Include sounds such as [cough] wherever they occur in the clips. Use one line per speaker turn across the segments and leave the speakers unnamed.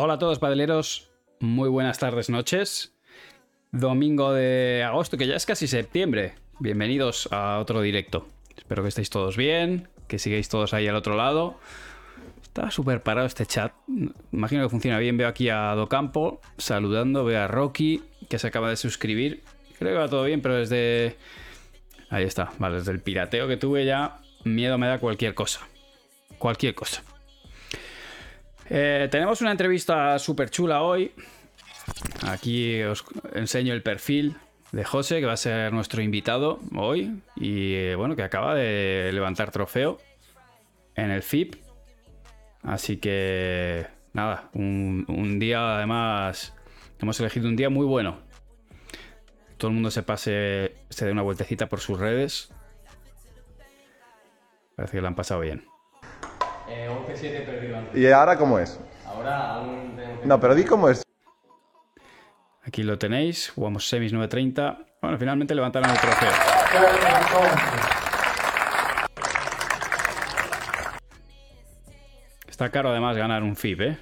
Hola a todos, padeleros. Muy buenas tardes, noches. Domingo de agosto, que ya es casi septiembre. Bienvenidos a otro directo. Espero que estéis todos bien, que sigáis todos ahí al otro lado. Está súper parado este chat. Imagino que funciona bien. Veo aquí a Docampo saludando. Veo a Rocky, que se acaba de suscribir. Creo que va todo bien, pero desde. Ahí está. Vale, desde el pirateo que tuve ya, miedo me da cualquier cosa. Cualquier cosa. Eh, tenemos una entrevista súper chula hoy. Aquí os enseño el perfil de José, que va a ser nuestro invitado hoy. Y eh, bueno, que acaba de levantar trofeo en el FIP. Así que nada, un, un día además. Hemos elegido un día muy bueno. Todo el mundo se pase, se dé una vueltecita por sus redes. Parece que lo han pasado bien.
Eh, 11-7 perdido antes.
¿Y ahora cómo es?
Ahora aún tengo que...
No, pero di cómo es.
Aquí lo tenéis, jugamos semis 9.30. Bueno, finalmente levantaron el trofeo. Está caro además ganar un FIP, ¿eh?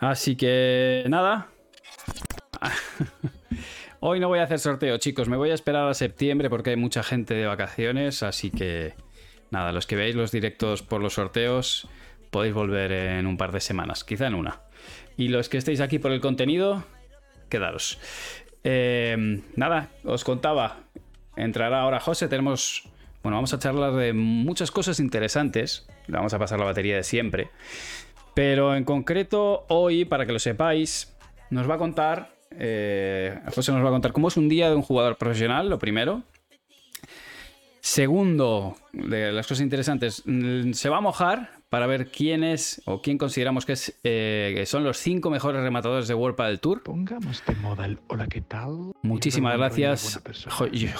Así que nada. [laughs] Hoy no voy a hacer sorteo, chicos. Me voy a esperar a septiembre porque hay mucha gente de vacaciones. Así que nada, los que veáis los directos por los sorteos podéis volver en un par de semanas, quizá en una. Y los que estéis aquí por el contenido, quedaros. Eh, nada, os contaba. Entrará ahora José. Tenemos. Bueno, vamos a charlar de muchas cosas interesantes. Le vamos a pasar la batería de siempre. Pero en concreto, hoy, para que lo sepáis, nos va a contar. Eh, José nos va a contar cómo es un día de un jugador profesional, lo primero. Segundo, de las cosas interesantes, mm, se va a mojar para ver quién es o quién consideramos que, es, eh, que son los cinco mejores rematadores de World Padel Tour.
Pongamos de moda el hola, ¿qué tal?
Muchísimas gracias,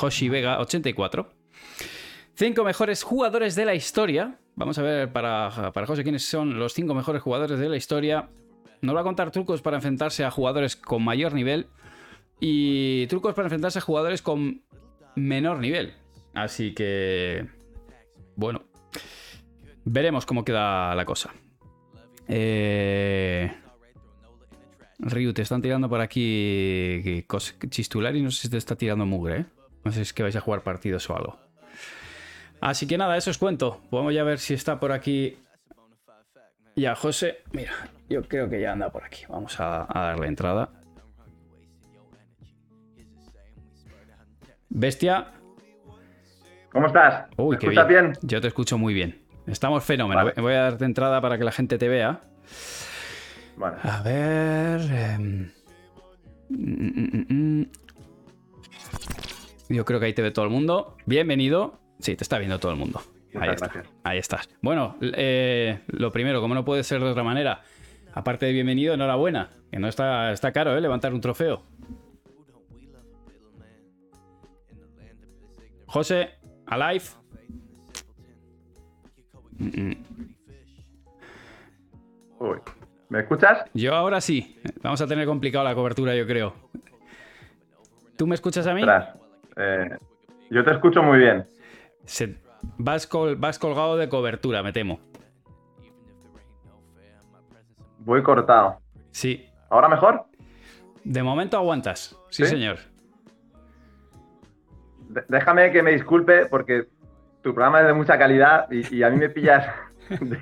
Hoshi Vega 84. Cinco mejores jugadores de la historia. Vamos a ver para, para José quiénes son los cinco mejores jugadores de la historia. Nos va a contar trucos para enfrentarse a jugadores con mayor nivel y trucos para enfrentarse a jugadores con menor nivel. Así que, bueno, veremos cómo queda la cosa. Eh... Ryu, te están tirando por aquí que cos- Chistulari, no sé si te está tirando mugre, ¿eh? No sé si es que vais a jugar partidos o algo. Así que nada, eso os cuento. Vamos ya a ver si está por aquí. Ya, José, mira, yo creo que ya anda por aquí. Vamos a, a darle entrada. Bestia.
¿Cómo estás?
Uy,
¿Me
qué
escuchas
bien.
bien?
Yo te escucho muy bien. Estamos fenómeno.
Vale.
Voy a darte entrada para que la gente te vea.
Vale.
A ver. em, mm, mm, mm. Yo creo que ahí te ve todo el mundo. Bienvenido. Sí, te está viendo todo el mundo. Ahí está. Ahí estás. Bueno, eh, lo primero, como no puede ser de otra manera, aparte de bienvenido, enhorabuena. Que no está, está caro, ¿eh? Levantar un trofeo. José, alive. Mm, mm.
Uy. ¿Me escuchas?
Yo ahora sí. Vamos a tener complicado la cobertura, yo creo. ¿Tú me escuchas a mí?
Eh, yo te escucho muy bien.
Se- vas, col- vas colgado de cobertura, me temo.
Voy cortado.
Sí.
¿Ahora mejor?
De momento aguantas. Sí,
¿Sí?
señor.
De- déjame que me disculpe porque tu programa es de mucha calidad y, y a mí me pillas [laughs] de,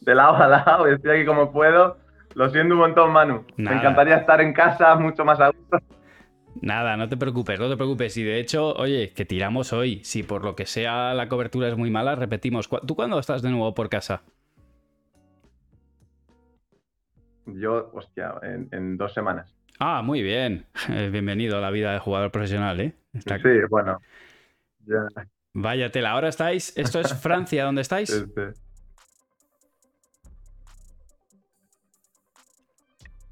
de lado a lado estoy aquí como puedo. Lo siento un montón, Manu.
Nada.
Me encantaría estar en casa mucho más a gusto.
Nada, no te preocupes, no te preocupes. Y de hecho, oye, que tiramos hoy. Si por lo que sea la cobertura es muy mala, repetimos. ¿Cu- ¿Tú cuándo estás de nuevo por casa?
Yo, hostia, en, en dos semanas.
Ah, muy bien. [laughs] Eh, Bienvenido a la vida de jugador profesional, ¿eh? Está-
Sí, bueno. Ya,
Vaya tela. Ahora estáis. Esto es [laughs] Francia, ¿dónde estáis?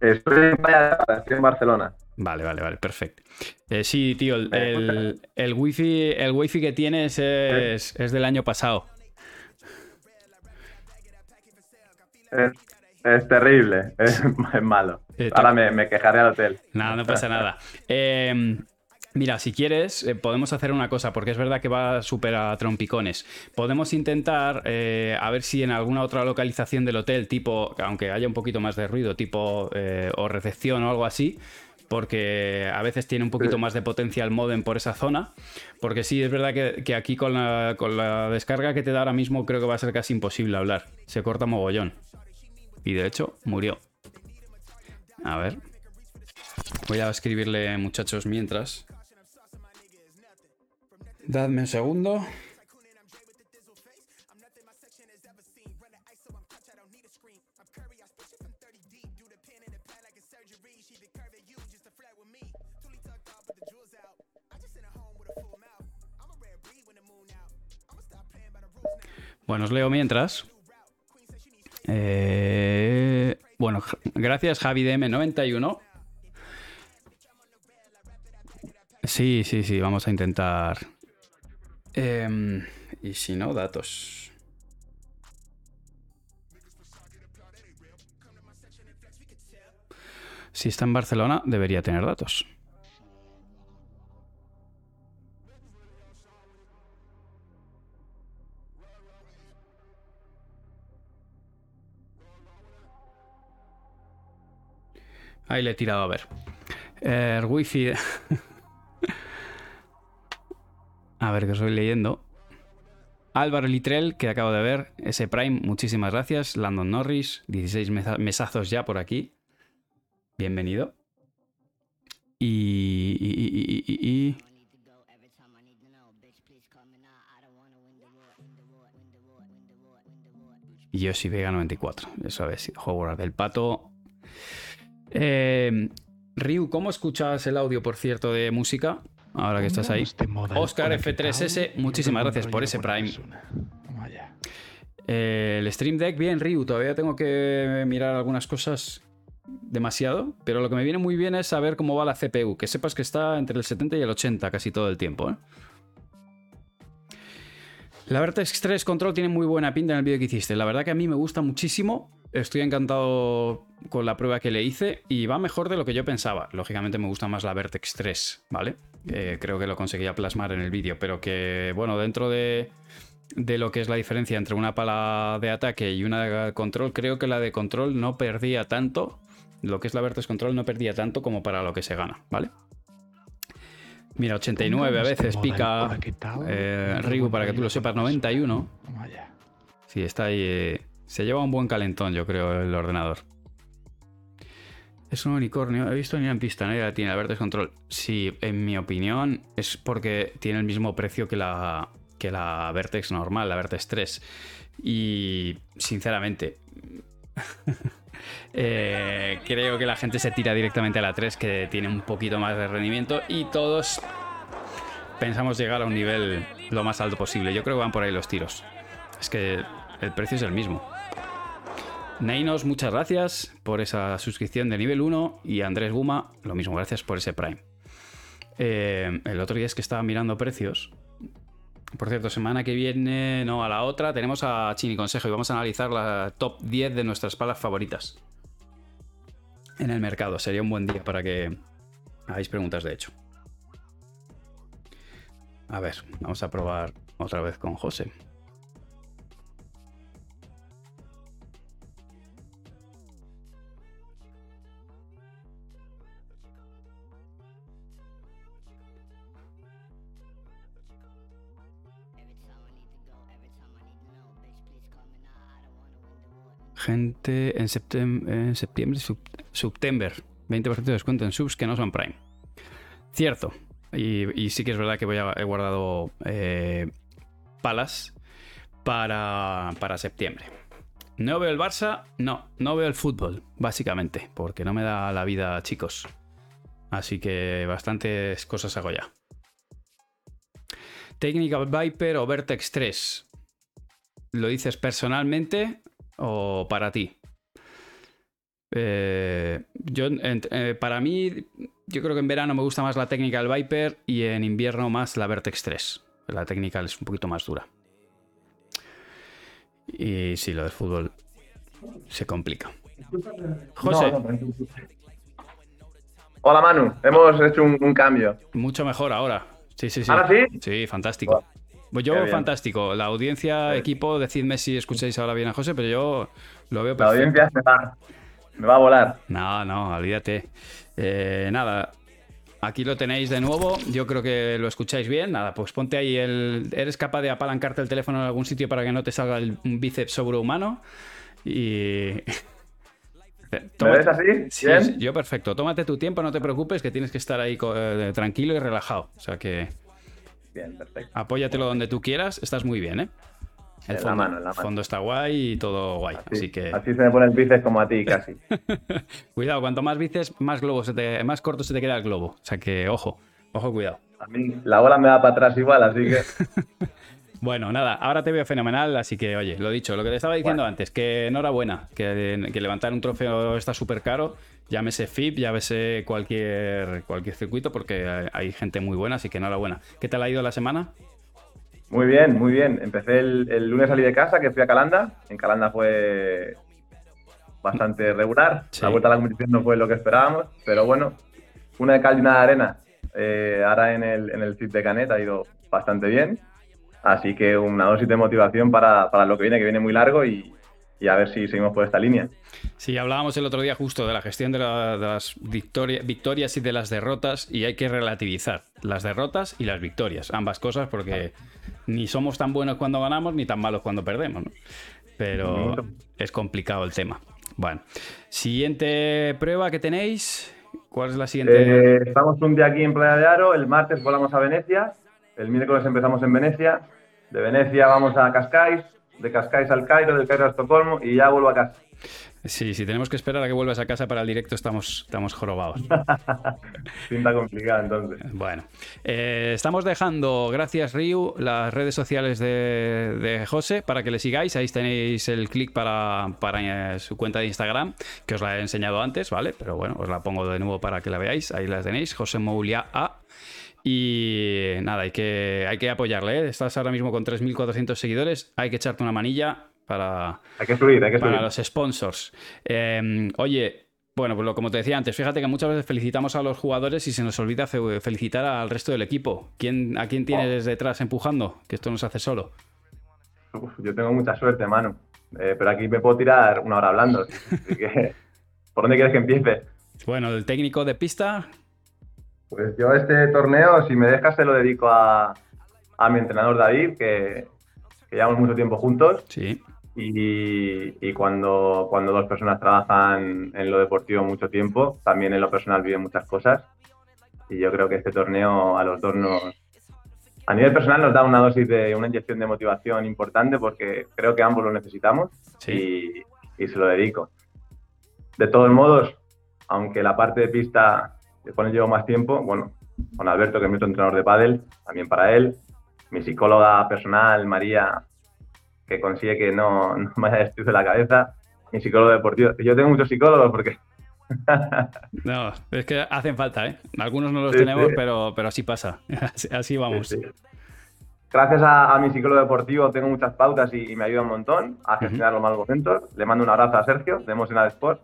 Estoy en Valladolid, estoy en Barcelona.
Vale, vale, vale, perfecto. Eh, sí, tío, el, el, el wifi, el wifi que tienes es, es del año pasado.
Es terrible, es, [laughs] es malo.
Eh,
Ahora me, me quejaré al hotel.
Nada, no pasa nada. Eh, Mira, si quieres, eh, podemos hacer una cosa, porque es verdad que va súper a trompicones. Podemos intentar eh, a ver si en alguna otra localización del hotel, tipo, aunque haya un poquito más de ruido, tipo eh, o recepción o algo así, porque a veces tiene un poquito más de potencia el modem por esa zona. Porque sí, es verdad que, que aquí con la, con la descarga que te da ahora mismo creo que va a ser casi imposible hablar. Se corta mogollón. Y de hecho, murió. A ver. Voy a escribirle, muchachos, mientras. Dadme un segundo. Bueno, os leo mientras. Eh, bueno, gracias Javi DM91. Sí, sí, sí, vamos a intentar. Em, y si no, datos. Si está en Barcelona, debería tener datos. Ahí le he tirado a ver. El wifi. [laughs] a ver, que os voy leyendo. Álvaro Litrell, que acabo de ver. ese Prime, muchísimas gracias. Landon Norris, 16 mesa- mesazos ya por aquí. Bienvenido. Y. y- y- y- y- Yoshi Vega 94. Eso sido Howard del Pato. Eh, Ryu, ¿cómo escuchas el audio, por cierto, de música? Ahora que estás ahí.
Este
Oscar
hola, ¿qué
F3S,
tal?
muchísimas gracias por ese Prime. Eh, el Stream Deck, bien, Ryu. Todavía tengo que mirar algunas cosas demasiado. Pero lo que me viene muy bien es saber cómo va la CPU. Que sepas que está entre el 70 y el 80 casi todo el tiempo. ¿eh? La Vertex 3 Control tiene muy buena pinta en el vídeo que hiciste. La verdad que a mí me gusta muchísimo. Estoy encantado con la prueba que le hice y va mejor de lo que yo pensaba. Lógicamente me gusta más la Vertex 3, ¿vale? Eh, creo que lo conseguía plasmar en el vídeo, pero que, bueno, dentro de, de lo que es la diferencia entre una pala de ataque y una de control, creo que la de control no perdía tanto. Lo que es la Vertex Control no perdía tanto como para lo que se gana, ¿vale? Mira, 89 a veces pica. eh,
rollo
para que tú lo sepas,
persona.
91.
Vamos allá.
Sí, está ahí. eh, se lleva un buen calentón, yo creo, el ordenador. Es un unicornio. He visto ni en pista, nadie la tiene. La Vertex Control. Sí, en mi opinión, es porque tiene el mismo precio que la, que la Vertex normal, la Vertex 3. Y, sinceramente, [laughs] eh, creo que la gente se tira directamente a la 3, que tiene un poquito más de rendimiento. Y todos pensamos llegar a un nivel lo más alto posible. Yo creo que van por ahí los tiros. Es que el precio es el mismo. Neinos, muchas gracias por esa suscripción de nivel 1 y Andrés Guma, lo mismo, gracias por ese Prime. Eh, el otro día es que estaba mirando precios. Por cierto, semana que viene, no, a la otra, tenemos a Chini Consejo y vamos a analizar la top 10 de nuestras palas favoritas en el mercado. Sería un buen día para que hagáis preguntas, de hecho. A ver, vamos a probar otra vez con José. Gente en, septem- en septiembre, sub- septiembre, 20% de descuento en subs que no son Prime. Cierto. Y, sí que es verdad que voy a, he guardado eh, palas para, para septiembre. No veo el Barça, no, no veo el fútbol, básicamente, porque no me da la vida, chicos. Así que bastantes cosas hago ya. Technical Viper o Vertex 3. ¿Lo dices personalmente o para ti? Eh, yo, eh, para mí, yo creo que en verano me gusta más la Technical Viper y en invierno más la Vertex 3. La Technical es un poquito más dura. Y sí, lo del fútbol se complica. José,
No, no, tranquilo. Hola Manu, hemos hecho un, un cambio.
Mucho mejor ahora. Sí, sí, sí.
¿Ahora sí?
Sí, fantástico. Pues yo, fantástico. La audiencia, equipo, decidme si escucháis ahora bien a José, pero yo lo veo
La
perfecto.
audiencia me va, me va a volar.
No, no, olvídate. Eh, nada, aquí lo tenéis de nuevo. Yo creo que lo escucháis bien. Nada, pues ponte ahí el. ¿Eres capaz de apalancarte el teléfono en algún sitio para que no te salga el, un bíceps sobrehumano? Y. [laughs]
¿Me ves así?
Sí, yo perfecto. Tómate tu tiempo, no te preocupes, que tienes que estar ahí eh, tranquilo y relajado. O sea que
Bien, perfecto.
apóyatelo donde tú quieras, estás muy bien, ¿eh? El
En la
fondo,
mano, la mano.
fondo está guay y todo guay.
Sí,
Así que
así se me pone el bíceps como a ti, casi. [laughs]
cuidado, cuanto más dices, más globo se te, más corto se te queda el globo. O sea que ojo, ojo, cuidado.
A mí la bola me va para atrás igual, así que [laughs]
Bueno, nada, ahora te veo fenomenal, así que, oye, lo dicho, lo que te estaba diciendo antes, que enhorabuena, que, que levantar un trofeo está súper caro, llámese FIP, llámese cualquier, cualquier circuito, porque hay, hay gente muy buena, así que enhorabuena. ¿Qué tal ha ido la semana?
muy bien, muy bien. Empecé el, el lunes salí de casa, que fui a Calanda. En Calanda fue bastante regular.
Sí.
La vuelta a la competición no fue lo que esperábamos, pero bueno, una de cal y una de arena. Eh, ahora en el, en el FIP de Canet ha ido bastante bien. Así que una dosis de motivación para, para lo que viene, que viene muy largo y, y a ver si seguimos por esta línea.
Sí, hablábamos el otro día justo de la gestión de, la- de las victoria- victorias y de las derrotas y hay que relativizar las derrotas y las victorias, ambas cosas, porque ni somos tan buenos cuando ganamos ni tan malos cuando perdemos, ¿no? Pero es complicado el tema. Bueno, siguiente prueba que tenéis. ¿Cuál es la siguiente?
Eh, estamos un día aquí en Playa de Aro, el martes volamos a Venecia, el miércoles empezamos en Venecia, de Venecia vamos a Cascais, de Cascais al Cairo, del Cairo a Estocolmo y ya vuelvo a casa.
Sí, si tenemos que esperar a que vuelvas a casa para el directo, estamos, estamos jorobados. [laughs]
Pinta complicada entonces.
Bueno, eh, estamos dejando, gracias Ryu, las redes sociales de, de José para que le sigáis. Ahí tenéis el clic para, para, eh, su cuenta de Instagram, que os la he enseñado antes, ¿vale? Pero bueno, os la pongo de nuevo para que la veáis. Ahí las tenéis, José Moulia A. Y nada, hay que, hay que apoyarle. ¿eh? Estás ahora mismo con 3.400 seguidores. Hay que echarte una manilla para,
Hay que subir, hay que
para los sponsors. Eh, oye, bueno, pues lo, como te decía antes, fíjate que muchas veces felicitamos a los jugadores y se nos olvida fe- felicitar al resto del equipo. ¿Quién, ¿A quién tienes detrás empujando? Que esto no se hace solo.
Uf, yo tengo mucha suerte, mano. Eh, pero aquí me puedo tirar una hora hablando. Así que, ¿por dónde quieres que empiece?
Bueno, el técnico de pista,
Pues yo este torneo, si me dejas, se lo dedico a, a mi entrenador David, que, que llevamos mucho tiempo juntos.
sí.
Y, y cuando, cuando dos personas trabajan en lo deportivo mucho tiempo, también en lo personal viven muchas cosas. Y yo creo que este torneo a los dos nos... A nivel personal nos da una dosis de una inyección de motivación importante porque creo que ambos lo necesitamos
Sí.
y, y se lo dedico. De todos modos, aunque la parte de pista que con él llevo más tiempo, bueno, con Alberto, que es mi otro entrenador de pádel, también para él, mi psicóloga personal, María, que consigue que no, no me haya destruido la cabeza, mi psicólogo deportivo. Yo tengo muchos psicólogos porque [laughs]
No, es que hacen falta, ¿eh? Algunos no los
Sí,
tenemos,
sí.
pero, pero así pasa. [laughs] Así, así vamos.
Sí. Gracias a, a mi psicólogo deportivo tengo muchas pautas y, y me ayuda un montón a gestionar los malos momentos. Le mando un abrazo a Sergio de Emotional Sport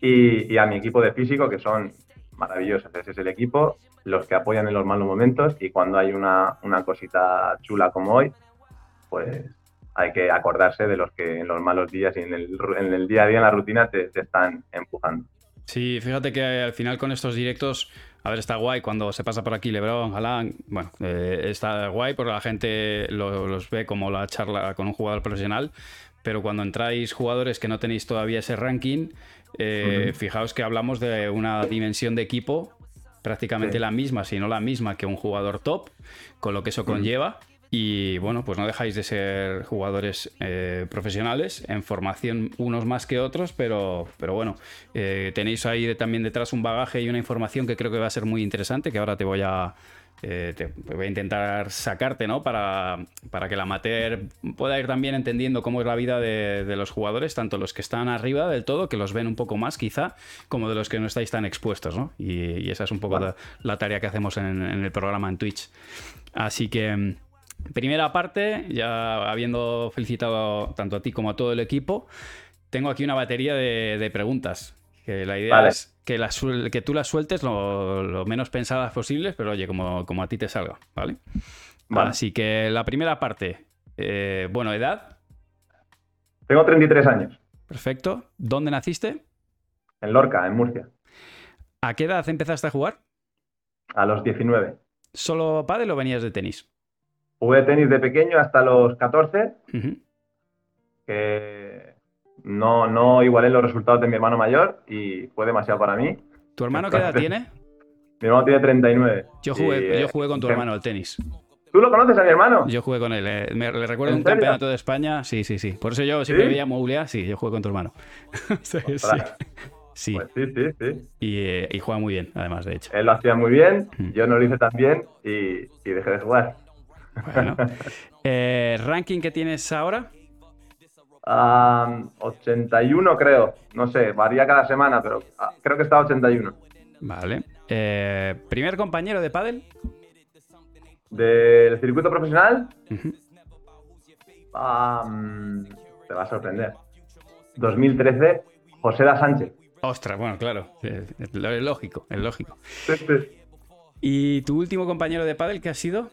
y, y a mi equipo de físico que son maravillosos. Ese es el equipo, los que apoyan en los malos momentos y cuando hay una, una cosita chula como hoy, pues hay que acordarse de los que en los malos días y en el, en el día a día, en la rutina, te, te están empujando.
Sí, fíjate que al final con estos directos, a ver, está guay cuando se pasa por aquí Lebron, Galán, bueno, eh, está guay porque la gente lo- los ve como la charla con un jugador profesional, pero cuando entráis jugadores que no tenéis todavía ese ranking, eh, fijaos que hablamos de una dimensión de equipo prácticamente
Sí.
la misma, si no la misma que un jugador top, con lo que eso conlleva. Y bueno, pues no dejáis de ser jugadores eh, profesionales, en formación unos más que otros, pero, pero bueno, eh, tenéis ahí de- también detrás un bagaje y una información que creo que va a ser muy interesante, que ahora te voy a, eh, te voy a intentar sacarte, ¿no? Para, para que el amateur pueda ir también entendiendo cómo es la vida de, de los jugadores, tanto los que están arriba del todo, que los ven un poco más quizá, como de los que no estáis tan expuestos, ¿no? Y, y esa es un poco la, la tarea que hacemos en, en el programa en Twitch. Así que... mm, Primera parte, ya habiendo felicitado tanto a ti como a todo el equipo, tengo aquí una batería de, de preguntas Que la idea
Vale.
es que, la que tú las sueltes lo, lo menos pensadas posibles, pero oye, como, como a ti te salga, ¿vale?
Vale.
Así que la primera parte, eh, bueno, edad,
Tengo 33 años.
perfecto. ¿Dónde naciste?
En Lorca, en Murcia.
¿A qué edad empezaste a jugar?
A los 19.
¿Solo pádel o venías de tenis?
Jugué tenis de pequeño hasta los 14,
Ujú.
que no, no igualé los resultados de mi hermano mayor y fue demasiado para mí.
¿Tu hermano qué edad tiene?
Mi hermano tiene 39.
Yo jugué,
Y, eh,
yo jugué con tu
te-
hermano al tenis.
¿Tú lo conoces a mi hermano?
Yo jugué con él. eh. Me, le recuerdo
¿En
un
serio?
campeonato de España. Sí, sí, sí. Por eso yo siempre
¿Sí?
veía Moulia. Sí, yo jugué con tu hermano. [laughs] sí, sí. Sí.
Pues sí, sí, sí.
Y, eh, y juega muy bien, además, de hecho.
Él lo hacía muy bien,
Mm.
yo no lo hice tan bien y, y dejé de jugar.
Bueno. [laughs] Eh, ¿Ranking que tienes ahora?
Ah, 81 creo, no sé, varía cada semana, pero ah, creo que está 81.
Vale. Eh, ¿Primer compañero de pádel?
Del circuito profesional, te va a sorprender. 2013, José da Sánchez.
Ostras, bueno, claro. eh, Es lógico, es lógico.
Sí, sí.
¿Y tu último compañero de pádel qué ha sido?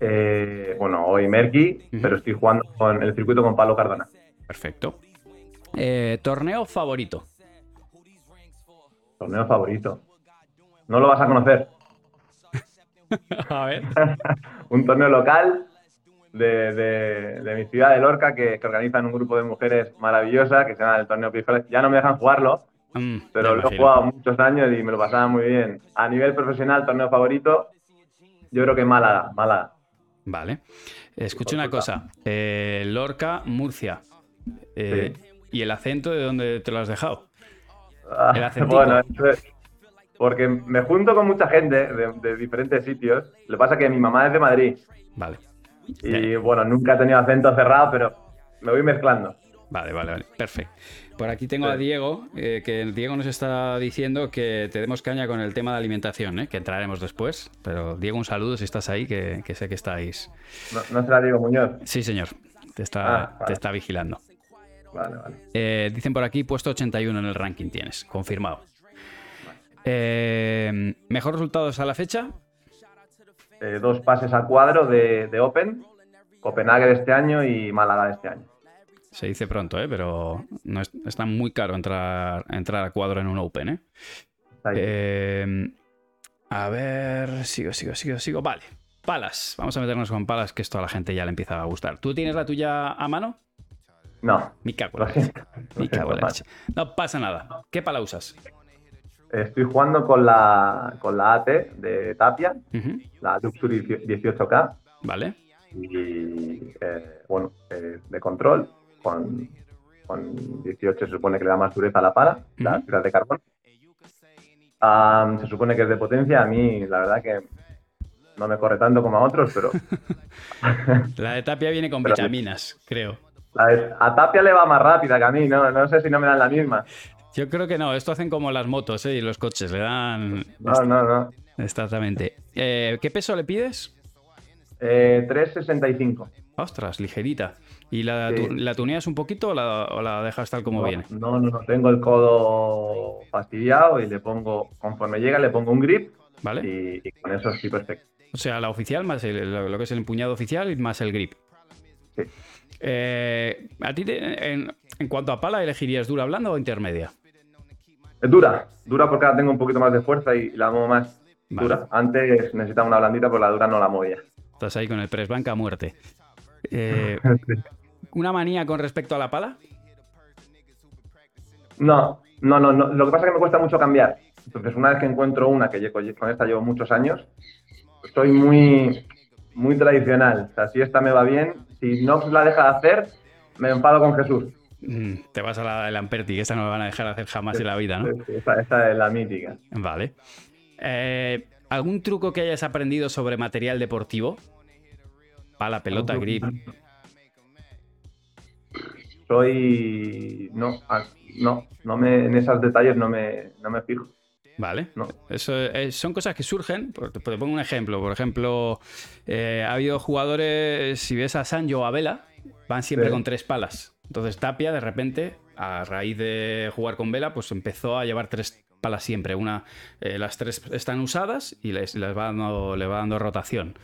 Eh, bueno, hoy Merky, pero estoy jugando con el circuito con Pablo Cardona.
Perfecto. Eh, ¿Torneo favorito?
Torneo favorito. No lo vas a conocer. [laughs]
A ver. [laughs]
un torneo local de, de- de mi ciudad de Lorca que, que organizan un grupo de mujeres maravillosas que se llama el torneo Pijoles. Ya no me dejan jugarlo,
Mm,
pero lo he jugado muchos años y me lo pasaba muy bien. A nivel profesional, torneo favorito, yo creo que Málaga, Málaga.
Vale. Escucha una cosa. Eh, Lorca, Murcia. Eh, ¿Y el acento de dónde te lo has dejado?
Ah,
El acentico.
bueno, es- porque me junto con mucha gente de, de diferentes sitios. Lo que pasa es que mi mamá es de Madrid
Vale.
y bueno, nunca he tenido acento cerrado, pero me voy mezclando.
Vale, vale, vale. Perfecto. Por aquí tengo a. Diego, eh, que Diego nos está diciendo que te demos caña con el tema de alimentación, ¿eh? que entraremos después. Pero Diego, un saludo si estás ahí, que, que sé que estáis.
No, no se la digo Muñoz.
Sí, señor. Te está,
Ah, vale.
te está vigilando.
Vale, vale.
Eh, dicen por aquí, puesto 81 en el ranking tienes, confirmado. Eh, ¿Mejor resultados a la fecha?
eh, dos pases a cuadro de, de Open, Copenhague de este año y Málaga de este año.
Se dice pronto, ¿eh? pero no es, está muy caro entrar, entrar a cuadro en un Open. ¿eh? Eh, a ver, sigo, sigo, sigo, sigo. Vale, palas. Vamos a meternos con palas, que esto a la gente ya le empieza a gustar. ¿Tú tienes la tuya a mano?
no,
Mi cago.
lo
en la leche.
siento.
Mi
Lo
cago en la
siento,
leche. No pasa nada. ¿Qué pala usas?
Estoy jugando con la, con la AT de Tapia, la Luxury 18K,
Vale.
y eh, bueno, eh, de control, con, con 18 se supone que le da más dureza a la pala, la
Ujú.
fibra de carbón. Am, se supone que es de potencia, a mí la verdad que no me corre tanto como a otros, pero [laughs]
La de Tapia viene con
Pero-
vitaminas, creo.
la de- a Tapia le va más rápida que a mí, no, no sé si no me dan la misma.
Yo creo que no, esto hacen como las motos ¿eh? y los coches, le dan...
No, no, no.
Exactamente. Eh, ¿Qué peso le pides?
Eh, 365.
Ostras, ligerita. ¿Y la,
Sí.
la tuneas un poquito o la, o la dejas tal como
no,
viene?
No, no, no, tengo el codo fastidiado y le pongo, conforme llega, le pongo un grip
¿Vale?
y, y con eso sí perfecto.
O sea, la oficial más el- lo, que es el empuñado oficial más el grip.
Sí.
Eh, ¿A ti, te- en, en cuanto a pala, elegirías dura, blanda o intermedia?
Es dura, dura porque ahora tengo un poquito más de fuerza y la muevo más
Vale.
dura. Antes necesitaba una blandita, pero la dura no la movía.
Estás ahí con el press banca a muerte. Eh, [laughs] ¿Una manía con respecto a la pala?
No, no, no, no, lo que pasa es que me cuesta mucho cambiar. Entonces, una vez que encuentro una, que con esta llevo muchos años, soy muy, muy tradicional. O sea, si esta me va bien, si no la deja de hacer, me enfado con Jesús.
Mm, Te vas a la del Amperti, que esa no la van a dejar hacer jamás en la vida, ¿no?
Esa, esa es la mítica.
Vale. Eh, ¿Algún truco que hayas aprendido sobre material deportivo? Pala, pelota, grip.
Soy. No, ah, no, no me, en esos detalles no me, no me fijo.
Vale.
No.
Eso eh, son cosas que surgen. Por- Te te pongo un ejemplo. Por ejemplo, eh, ha habido jugadores, si ves a Sancho o a Vela, van siempre
Sí.
con tres palas. Entonces Tapia, de repente, a raíz de jugar con vela, pues empezó a llevar tres palas siempre. Una, eh, las tres están usadas y les, les va dando, le va dando rotación.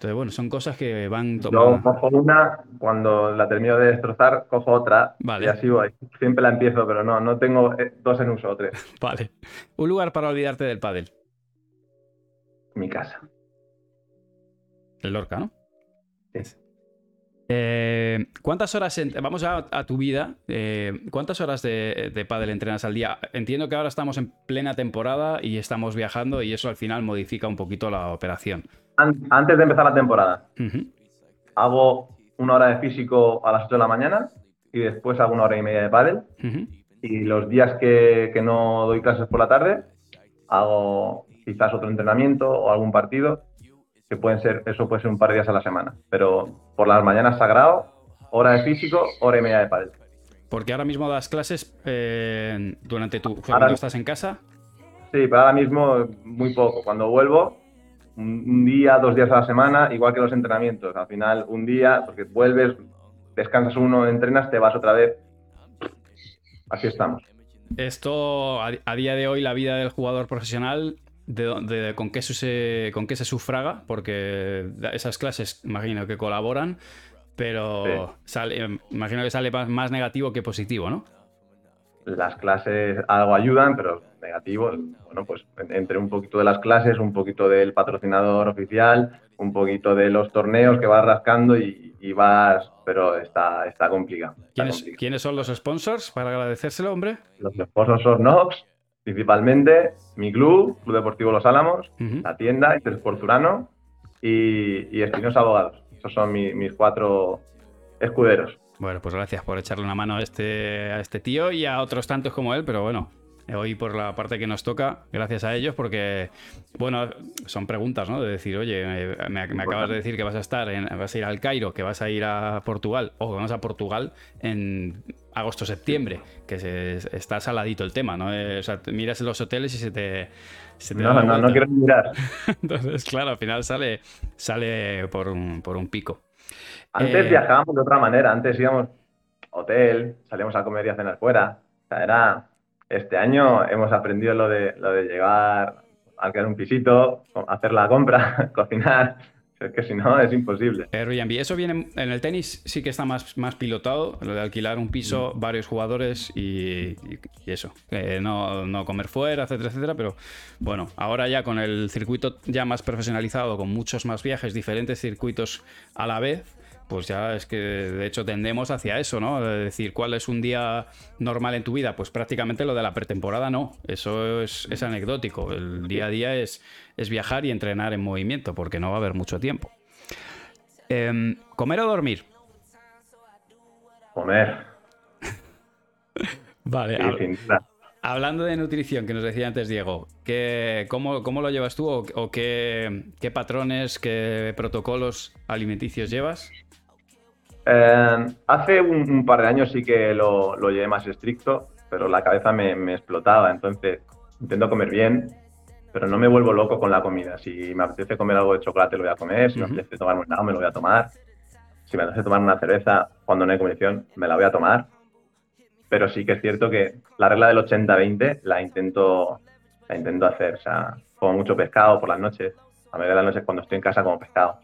Entonces, bueno, son cosas que van
Yo
tomando.
cojo una, cuando la termino de destrozar, cojo otra
Vale.
y así voy. Siempre la empiezo, pero no, no tengo eh, dos en uso o tres. [laughs]
Vale. Un lugar para olvidarte del pádel.
Mi casa.
El Lorca, ¿no?
Sí.
Eh, ¿Cuántas horas, en- vamos a, a tu vida, eh, cuántas horas de, de pádel entrenas al día? Entiendo que ahora estamos en plena temporada y estamos viajando y eso al final modifica un poquito la operación.
An- antes de empezar la temporada, hago una hora de físico a las 8 de la mañana y después hago una hora y media de pádel. Y los días que, que no doy clases por la tarde, hago quizás otro entrenamiento o algún partido, que pueden ser, eso puede ser un par de días a la semana. Pero por las mañanas sagrado, hora de físico, hora y media de pádel.
Porque ahora mismo das clases eh, durante tu... Cuando
Ahora-
estás en casa.
Sí, pero ahora mismo muy poco. Cuando vuelvo, un, un día, dos días a la semana, igual que los entrenamientos. Al final, un día, porque vuelves, descansas uno, entrenas, te vas otra vez. Así estamos.
Esto, a, a día de hoy, la vida del jugador profesional, de, de- con, qué se, ¿con qué se sufraga? Porque esas clases, imagino que colaboran, pero
Sí.
sale, imagino que sale más, más negativo que positivo, ¿no?
Las clases algo ayudan, pero negativo. Bueno, pues en- entre un poquito de las clases, un poquito del patrocinador oficial, un poquito de los torneos que vas rascando y, y vas, pero está, está complicado. está
¿Quiénes,
complicado.
quiénes son los sponsors para agradecérselo, hombre?
Los esposos son Nox, principalmente, mi club, Club Deportivo Los Álamos, la tienda, Intersport Urano y, y Espinosa Abogados. Esos son mi- mis cuatro escuderos.
Bueno, pues gracias por echarle una mano a este, a este tío y a otros tantos como él, pero bueno, hoy por la parte que nos toca, gracias a ellos, porque, bueno, son preguntas, ¿no? De decir, oye, me, me acabas de decir que vas a estar, en, vas a ir al Cairo, que vas a ir a Portugal, o que vamos a Portugal en agosto-septiembre, que se, está saladito el tema, ¿no? Eh, o sea, miras en los hoteles y se te... se te
No, no, no quiero mirar. [laughs]
Entonces, claro, al final sale, sale por, un, por un pico.
Antes
Eh,
viajábamos de otra manera. Antes íbamos hotel, salíamos a comer y a cenar fuera. O sea, era... Este año hemos aprendido lo de, lo de llegar, alquilar un pisito, hacer la compra, [laughs] cocinar. Es que si no, es imposible.
Airbnb, eso viene en el tenis, sí que está más, más pilotado, lo de alquilar un piso, varios jugadores y, y- y eso. Eh, no, no comer fuera, etcétera, etcétera. Pero bueno, ahora ya con el circuito ya más profesionalizado, con muchos más viajes, diferentes circuitos a la vez, pues ya es que de hecho tendemos hacia eso, ¿no? De decir, ¿cuál es un día normal en tu vida? Pues prácticamente lo de la pretemporada no. Eso es, es anecdótico. El día a día es, es viajar y entrenar en movimiento, porque no va a haber mucho tiempo. Em, ¿Comer o dormir?
Comer, [laughs]
Vale,
sí,
hab-
sin duda.
hablando de nutrición, que nos decía antes Diego, ¿qué, cómo, cómo lo llevas tú o, o qué, qué patrones, qué protocolos alimenticios llevas?
Eh, hace un, un par de años sí que lo, lo llevé más estricto, pero la cabeza me, me explotaba. Entonces, intento comer bien, pero no me vuelvo loco con la comida. Si me apetece comer algo de chocolate, lo voy a comer. Si me apetece tomar un helado, me lo voy a tomar. Si me apetece tomar una cerveza cuando no hay competición, me la voy a tomar. Pero sí que es cierto que la regla del 80-20 la intento, la intento hacer. O sea, como mucho pescado por las noches. A media de las noches cuando estoy en casa como pescado.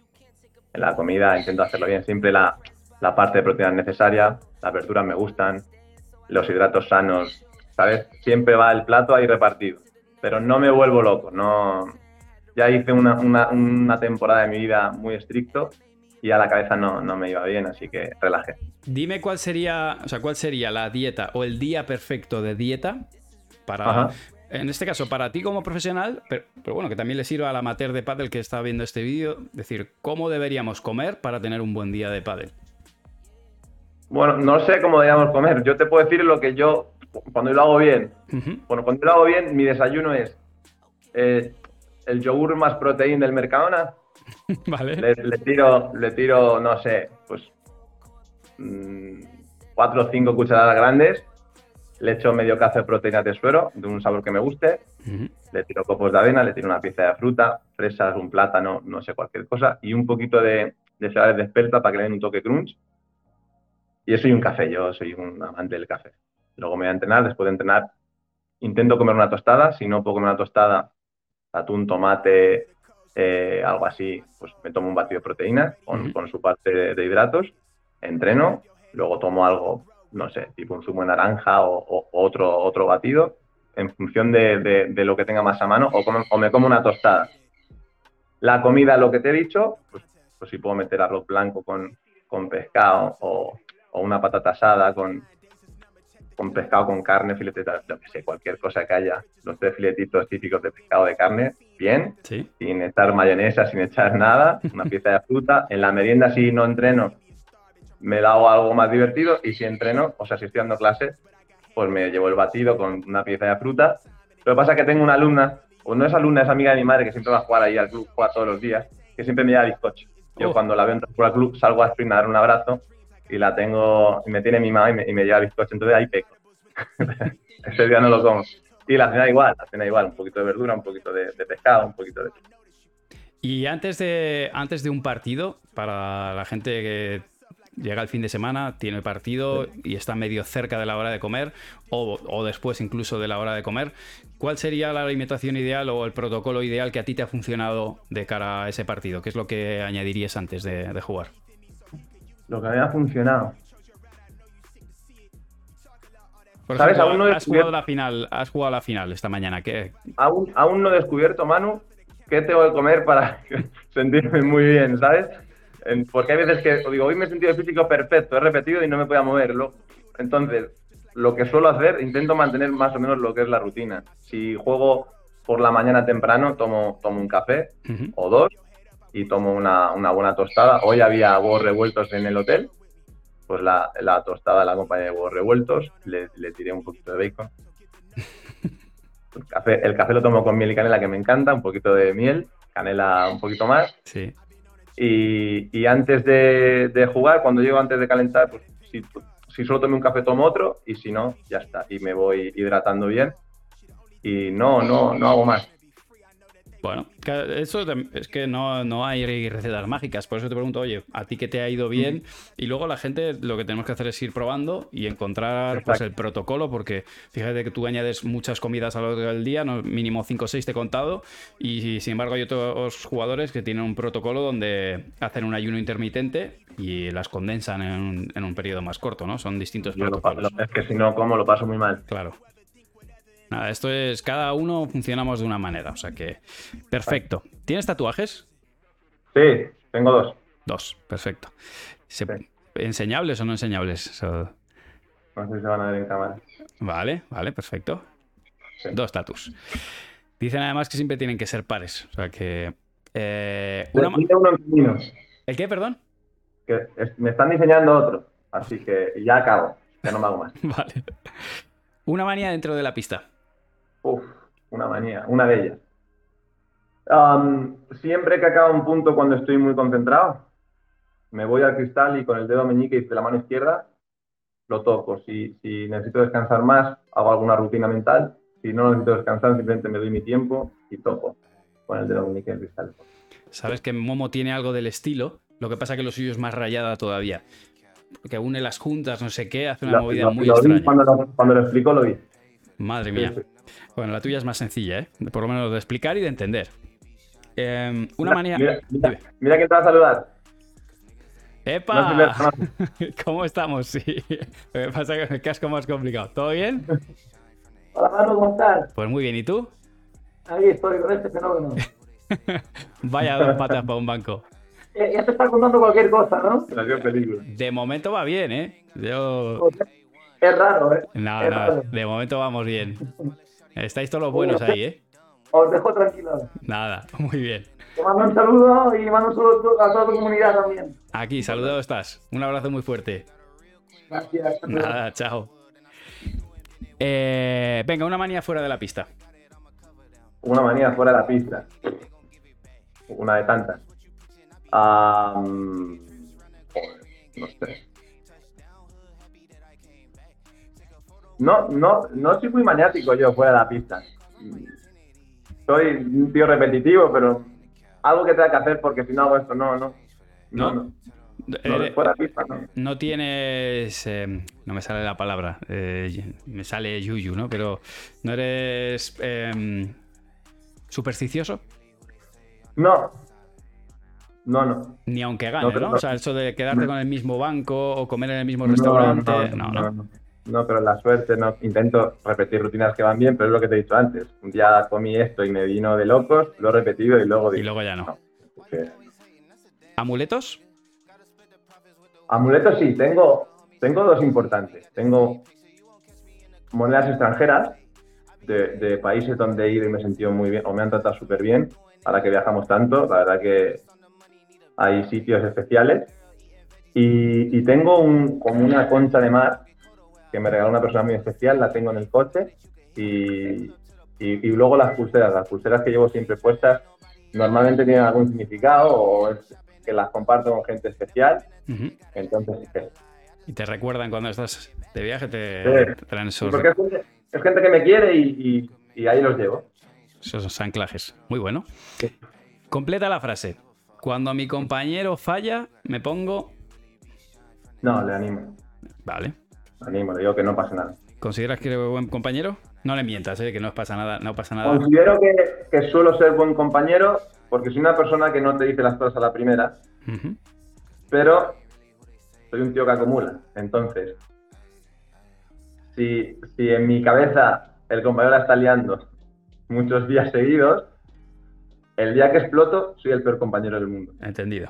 En la comida intento hacerlo bien. Siempre la, la parte de proteínas necesaria, las verduras me gustan, los hidratos sanos, ¿sabes? Siempre va el plato ahí repartido. Pero no me vuelvo loco, no... Ya hice una, una, una temporada de mi vida muy estricto y a la cabeza no, no me iba bien, así que relajé.
Dime cuál sería, o sea, cuál sería la dieta o el día perfecto de dieta para,
Ajá.
en este caso, para ti como profesional, pero, pero bueno, que también le sirva al amateur de pádel que está viendo este vídeo, decir, ¿cómo deberíamos comer para tener un buen día de pádel?
Bueno, no sé cómo deberíamos comer. Yo te puedo decir lo que yo, cuando yo lo hago bien, bueno, cuando yo lo hago bien, mi desayuno es eh, el yogur más proteína del Mercadona, [laughs]
Vale.
le, le tiro, le tiro, no sé, pues mm, cuatro o cinco cucharadas grandes, le echo medio cazo de proteínas de suero, de un sabor que me guste, le tiro copos de avena, le tiro una pieza de fruta, fresas, un plátano, no sé, cualquier cosa, y un poquito de, de cereales de espelta para que le den un toque crunch. Y eso y un café, yo soy un amante del café. Luego me voy a entrenar, después de entrenar intento comer una tostada, si no puedo comer una tostada, atún, tomate, eh, algo así, pues me tomo un batido de proteínas con, con su parte de, de hidratos, entreno, luego tomo algo, no sé, tipo un zumo de naranja o, otro, otro batido, en función de, de- de lo que tenga más a mano, o, o me como una tostada. La comida, lo que te he dicho, pues, pues si puedo meter arroz blanco con, con pescado o, o una patata asada con, con pescado con carne, filete, tal, yo que sé, cualquier cosa que haya, los tres filetitos típicos de pescado de carne, bien,
Sí.
sin echar mayonesa, sin echar nada, una pieza de fruta. En la merienda, si no entreno, me da algo más divertido y si entreno, o sea, si estoy dando clase, pues me llevo el batido con una pieza de fruta. Lo que pasa es que tengo una alumna, o no es alumna, es amiga de mi madre que siempre va a jugar ahí al club, juega todos los días, que siempre me lleva bizcocho. Yo
Oh.
cuando la veo entrar por el club salgo a sprint a dar un abrazo y la tengo, y me tiene mimada y me, y me lleva bizcocho, entonces ahí peco. [laughs] Ese día no lo como. Y la cena igual, la cena igual, un poquito de verdura, un poquito de, de pescado, un poquito de...
Y antes de, antes de un partido, para la gente que llega el fin de semana, tiene el partido y está medio cerca de la hora de comer, o, o después incluso de la hora de comer, ¿cuál sería la alimentación ideal o el protocolo ideal que a ti te ha funcionado de cara a ese partido? ¿Qué es lo que añadirías antes de, de jugar?
Lo que me ha funcionado.
Por
¿Sabes?
ejemplo,
Aún no he
has jugado la final, has jugado la final esta mañana. ¿Qué,
Aún, aún no he descubierto, Manu, qué tengo que comer para [laughs] sentirme muy bien, ¿sabes? Porque hay veces que digo, hoy me he sentido físico perfecto, he repetido y no me podía moverlo. Entonces, lo que suelo hacer, intento mantener más o menos lo que es la rutina. Si juego por la mañana temprano, tomo, tomo un café o dos y tomo una, una buena tostada. Hoy había huevos revueltos en el hotel, pues la, la tostada la acompañé de huevos revueltos, le, le tiré un poquito de bacon. [laughs] El café, el café lo tomo con miel y canela, que me encanta, un poquito de miel, canela un poquito más.
Sí.
Y, y antes de, de jugar, cuando llego antes de calentar, pues si, si solo tomo un café, tomo otro, y si no, ya está. Y me voy hidratando bien. Y no, no, no hago más.
Bueno, que eso es que no, no hay recetas mágicas, por eso te pregunto, oye, ¿a ti qué te ha ido bien? Y luego la gente lo que tenemos que hacer es ir probando y encontrar pues, el protocolo, porque fíjate que tú añades muchas comidas a lo largo del día, no, mínimo 5 o 6 te he contado, y sin embargo hay otros jugadores que tienen un protocolo donde hacen un ayuno intermitente y las condensan en un, en un periodo más corto, ¿no? Son distintos
Yo lo pa-
protocolos.
lo- es que si no como, lo paso muy mal.
Claro. Nada, esto es. Cada uno funcionamos de una manera, o sea que. Perfecto. ¿Tienes tatuajes?
Sí, tengo dos.
Dos, perfecto. Se-
Sí.
¿Enseñables o no enseñables?
No sé si se van a ver en cámara.
Vale, vale, perfecto.
Sí.
Dos tatus. Dicen además que siempre tienen que ser pares. O sea que. eh, una ¿El qué, perdón?
que es- me están diseñando otro. Así que ya acabo. Ya no me hago más. [laughs]
Vale. Una manía dentro de la pista.
Uf, una manía, una de ellas. Am, siempre que acaba un punto cuando estoy muy concentrado, me voy al cristal y con el dedo meñique de la mano izquierda lo toco. Si, si necesito descansar más, hago alguna rutina mental. Si no necesito descansar, simplemente me doy mi tiempo y toco con el dedo meñique del cristal.
Sabes que Momo tiene algo del estilo. Lo que pasa que lo suyo es más rayada todavía. Que une las juntas, no sé qué, hace una
Lo-
movida
lo-
muy
lo vi
extraña.
cuando, lo, cuando lo explico, lo vi.
Madre
Sí,
mía.
sí.
Bueno, la tuya es más sencilla, ¿eh? Por lo menos de explicar y de entender. Eh, una
Mira,
manía.
Mira, mira,
Dime.
mira quién te va a saludar.
¡Epa!
No [laughs]
¿Cómo estamos? Sí. Lo que pasa es que el casco más complicado. ¿Todo bien?
Hola Manu, ¿cómo estás?
Pues muy bien. ¿Y tú?
Ahí estoy con este fenómeno. [laughs]
Vaya dos patas para un banco.
Ya, ya te está contando cualquier cosa, ¿no?
De momento va bien, ¿eh? Yo.
Es raro, ¿eh?
No,
es
no,
raro.
de momento vamos bien. Estáis todos los buenos ahí, ¿eh?
Os dejo tranquilos.
Nada, [laughs] muy bien.
Te mando un saludo y mando un saludo a toda tu comunidad también.
Aquí, saludado estás. Un abrazo muy fuerte.
Gracias.
Nada, chao. Eh, venga, una manía fuera de la pista.
Una manía fuera de la pista. Una de tantas. No sé. No, no, no soy muy maniático yo fuera de la pista. Soy un tío repetitivo, pero algo que tenga que hacer porque si no hago esto, no, no.
¿No?
No, no.
Eh,
fuera FIFA, no.
no tienes. eh, no me sale la palabra. eh, me sale Yuyu, ¿no? Pero no eres. eh, supersticioso.
No. No, no.
Ni aunque gane,
No,
O sea, eso de quedarte con el mismo banco o comer en el mismo restaurante.
no,
No,
no,
no.
No, pero la suerte, no. Intento repetir rutinas que van bien, pero es lo que te he dicho antes. Un día comí esto y me vino de locos, lo he repetido y luego
Y
dije,
luego ya no. ¿Amuletos?
Amuletos sí, tengo, tengo dos importantes. Tengo monedas extranjeras de, de países donde he ido y me he sentido muy bien, o me han tratado súper bien, ahora que viajamos tanto, la verdad que hay sitios especiales. Y, y tengo un, como una concha de mar que me regaló una persona muy especial, la tengo en el coche. Y, y- y luego las pulseras, las pulseras que llevo siempre puestas, normalmente tienen algún significado o es que las comparto con gente especial. Entonces,
Y te recuerdan cuando estás de viaje, te,
Sí.
te traen esos,
porque es gente, es gente que me quiere y, y- y ahí los llevo.
esos anclajes. Muy bueno. Completa la frase. Cuando mi compañero falla, me pongo.
No, le animo.
Vale.
Le animo, le digo que no pasa nada.
¿Consideras que eres buen compañero? No le mientas, ¿eh? que no pasa nada. No pasa nada.
Considero que, que suelo ser buen compañero porque soy una persona que no te dice las cosas a la primera, pero soy un tío que acumula. Entonces, si, si en mi cabeza el compañero la está liando muchos días seguidos, el día que exploto soy el peor compañero del mundo.
Entendido.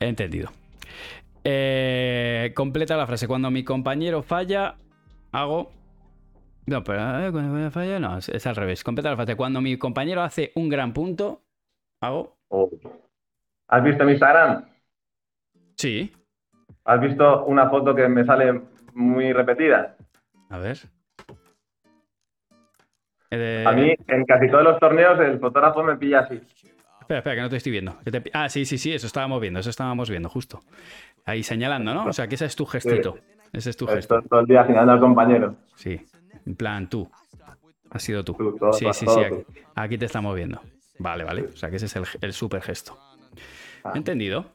Entendido. Eh, completa la frase. Cuando mi compañero falla, hago. No, pero eh, cuando falla, no, es, es al revés. Completa la frase. Cuando mi compañero hace un gran punto, hago.
O- ¿Has visto mi Instagram?
Sí.
¿Has visto una foto que me sale muy repetida?
A ver. Eh,
A mí, en casi todos los torneos, el fotógrafo me pilla así.
Espera, espera, que no te estoy viendo. Ah, sí, sí, sí, eso estábamos viendo, eso estábamos viendo, justo. Ahí señalando, ¿no? O sea, que ese es tu gestito. Ese es tu gesto.
todo, todo el día señalando al compañero.
Sí. En plan, tú. Has sido tú.
Tú, todo,
sí, sí, sí. aquí te estamos viendo. Vale, vale. O sea, que ese es el, el super gesto.
Ah.
Entendido.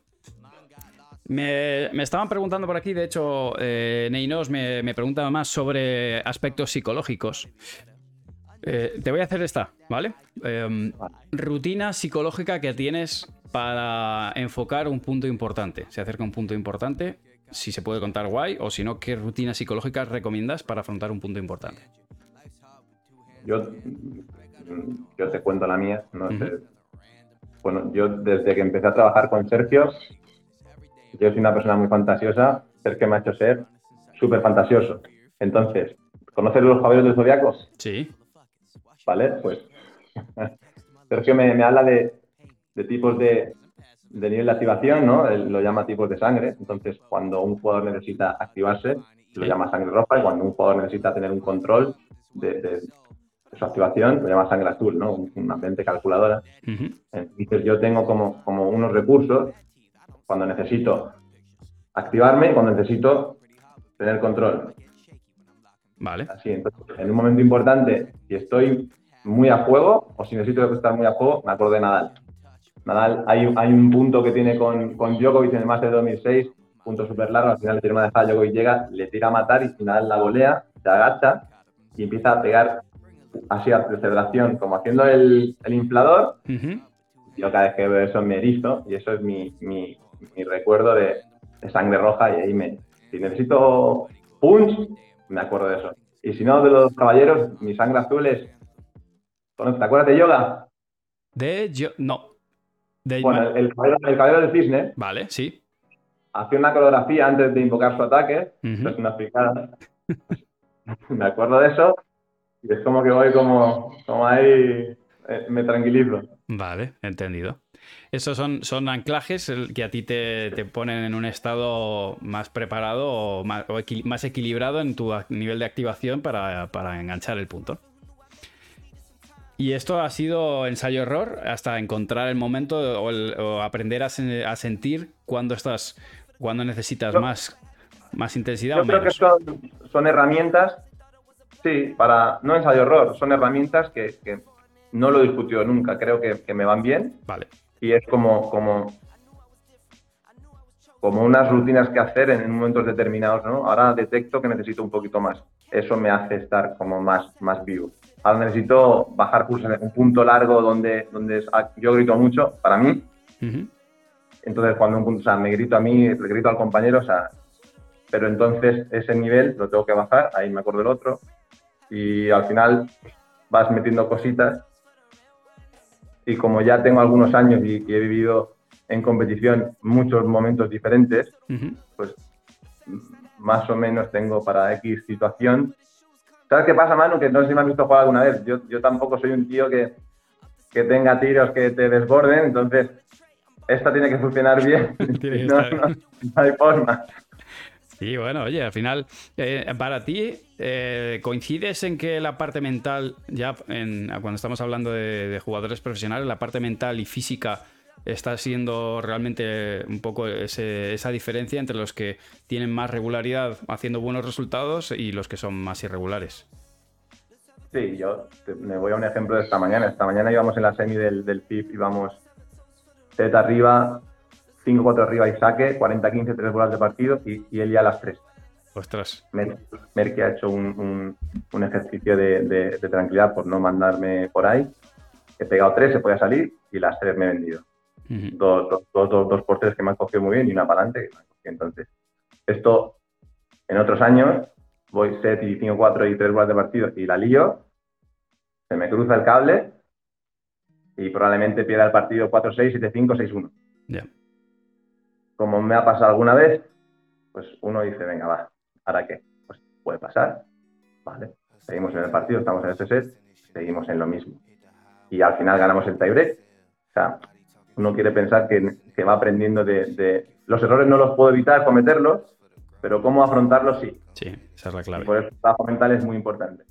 Me, me estaban preguntando por aquí, de hecho, eh, Neinos me, me preguntaba más sobre aspectos psicológicos. Eh, te voy a hacer esta, ¿vale? Em, rutina psicológica que tienes para enfocar un punto importante. Se acerca un punto importante, si se puede contar guay, o si no, ¿qué rutina psicológica recomiendas para afrontar un punto importante?
Yo, yo te cuento la mía. No. Bueno, yo desde que empecé a trabajar con Sergio, yo soy una persona muy fantasiosa. Sergio me ha hecho ser súper fantasioso. Entonces, ¿conoces los caballeros del zodiaco?
Sí.
¿Vale? Pues Sergio me, me habla de, de tipos de, de nivel de activación, ¿no? Él lo llama tipos de sangre. Entonces, cuando un jugador necesita activarse, lo llama sangre roja, y cuando un jugador necesita tener un control de, su activación, lo llama sangre azul, ¿no? Un- Una mente calculadora. Entonces, yo tengo como, como unos recursos cuando necesito activarme y cuando necesito tener control.
Vale.
Así, entonces, en un momento importante, si estoy muy a juego o si necesito estar muy a juego, me acuerdo de Nadal. Nadal, hay, hay un punto que tiene con, con Djokovic en el Master 2006, punto súper largo, al final le tira una dejada, Djokovic llega, le tira a matar y Nadal la golea, se agacha y empieza a pegar así a celebración, como haciendo el, el inflador.
Ujú.
Yo cada vez que veo eso me erizo y eso es mi, mi, mi recuerdo de, de sangre roja y ahí me... Si necesito punch, me acuerdo de eso. Y si no, de los caballeros, mi sangre azul es... ¿Te acuerdas de yoga?
De yo. No. De
Bueno, el, el caballero, del cisne
Vale, sí.
hacía una coreografía antes de invocar su ataque. Esto es una picada. [laughs] me acuerdo de eso y es como que voy como, como ahí, eh, me tranquilizo.
Vale, entendido. Esos son, son anclajes que a ti te, te ponen en un estado más preparado o más, o equi- más equilibrado en tu nivel de activación para, para enganchar el punto. Y esto ha sido ensayo-error hasta encontrar el momento o, el- o aprender a, sen- a sentir cuando estás, cuando necesitas más, más intensidad
Yo
o
creo que son, son herramientas, sí, para no ensayo error, son herramientas que, que no lo he discutido nunca, creo que, que me van bien
Vale.
y es como, como como unas rutinas que hacer en momentos determinados, ¿no? Ahora detecto que necesito un poquito más. Eso me hace estar como más, más vivo. Ahora necesito bajar pulsos en un punto largo donde, donde ah, yo grito mucho, para mí.
Ujú.
Entonces, cuando un punto, o sea, me grito a mí, le grito al compañero, o sea, pero entonces ese nivel lo tengo que bajar, ahí me acuerdo del otro. Y al final vas metiendo cositas. Y como ya tengo algunos años y, y he vivido en competición muchos momentos diferentes,
Ujú.
pues m- más o menos tengo para X situación. ¿Sabes qué pasa, Manu? Que no sé si me has visto jugar alguna vez. Yo, yo tampoco soy un tío que, que tenga tiros que te desborden, entonces esta tiene que funcionar [laughs] bien.
Tiene que [laughs]
no,
estar-
no- no hay forma.
Sí, bueno, oye, al final, eh, para ti, eh, ¿coincides en que la parte mental, ya en- cuando estamos hablando de, de jugadores profesionales, la parte mental y física está siendo realmente un poco ese- esa diferencia entre los que tienen más regularidad haciendo buenos resultados y los que son más irregulares?
Sí, yo te- me voy a un ejemplo de esta mañana. Esta mañana íbamos en la semi del, del PIB, íbamos set arriba, 5-4 arriba y saque, 40-15, 3 bolas de partido y, y él ya a las 3.
Ostras.
Mer, Merck ha hecho un, un- un ejercicio de, de- de tranquilidad por no mandarme por ahí. He pegado 3, se podía salir y las 3 me he vendido.
Ujú.
Dos, dos, dos, dos, dos por 3 que me han cogido muy bien y una para adelante que me han cogido. Entonces, esto en otros años, voy set y 5-4 y 3 bolas de partido y la lío, se me cruza el cable y probablemente pierda el partido 4-6, 7-5, 6-1
Ya.
como me ha pasado alguna vez, pues uno dice, venga, va, ¿ahora qué? Pues puede pasar, ¿vale? Seguimos en el partido, estamos en este set, seguimos en lo mismo. Y al final ganamos el tiebreak. O sea, uno quiere pensar que, que va aprendiendo de, de- Los errores no los puedo evitar cometerlos, pero cómo afrontarlos sí.
Sí, esa es la
Y
clave.
por eso el trabajo mental es muy importante.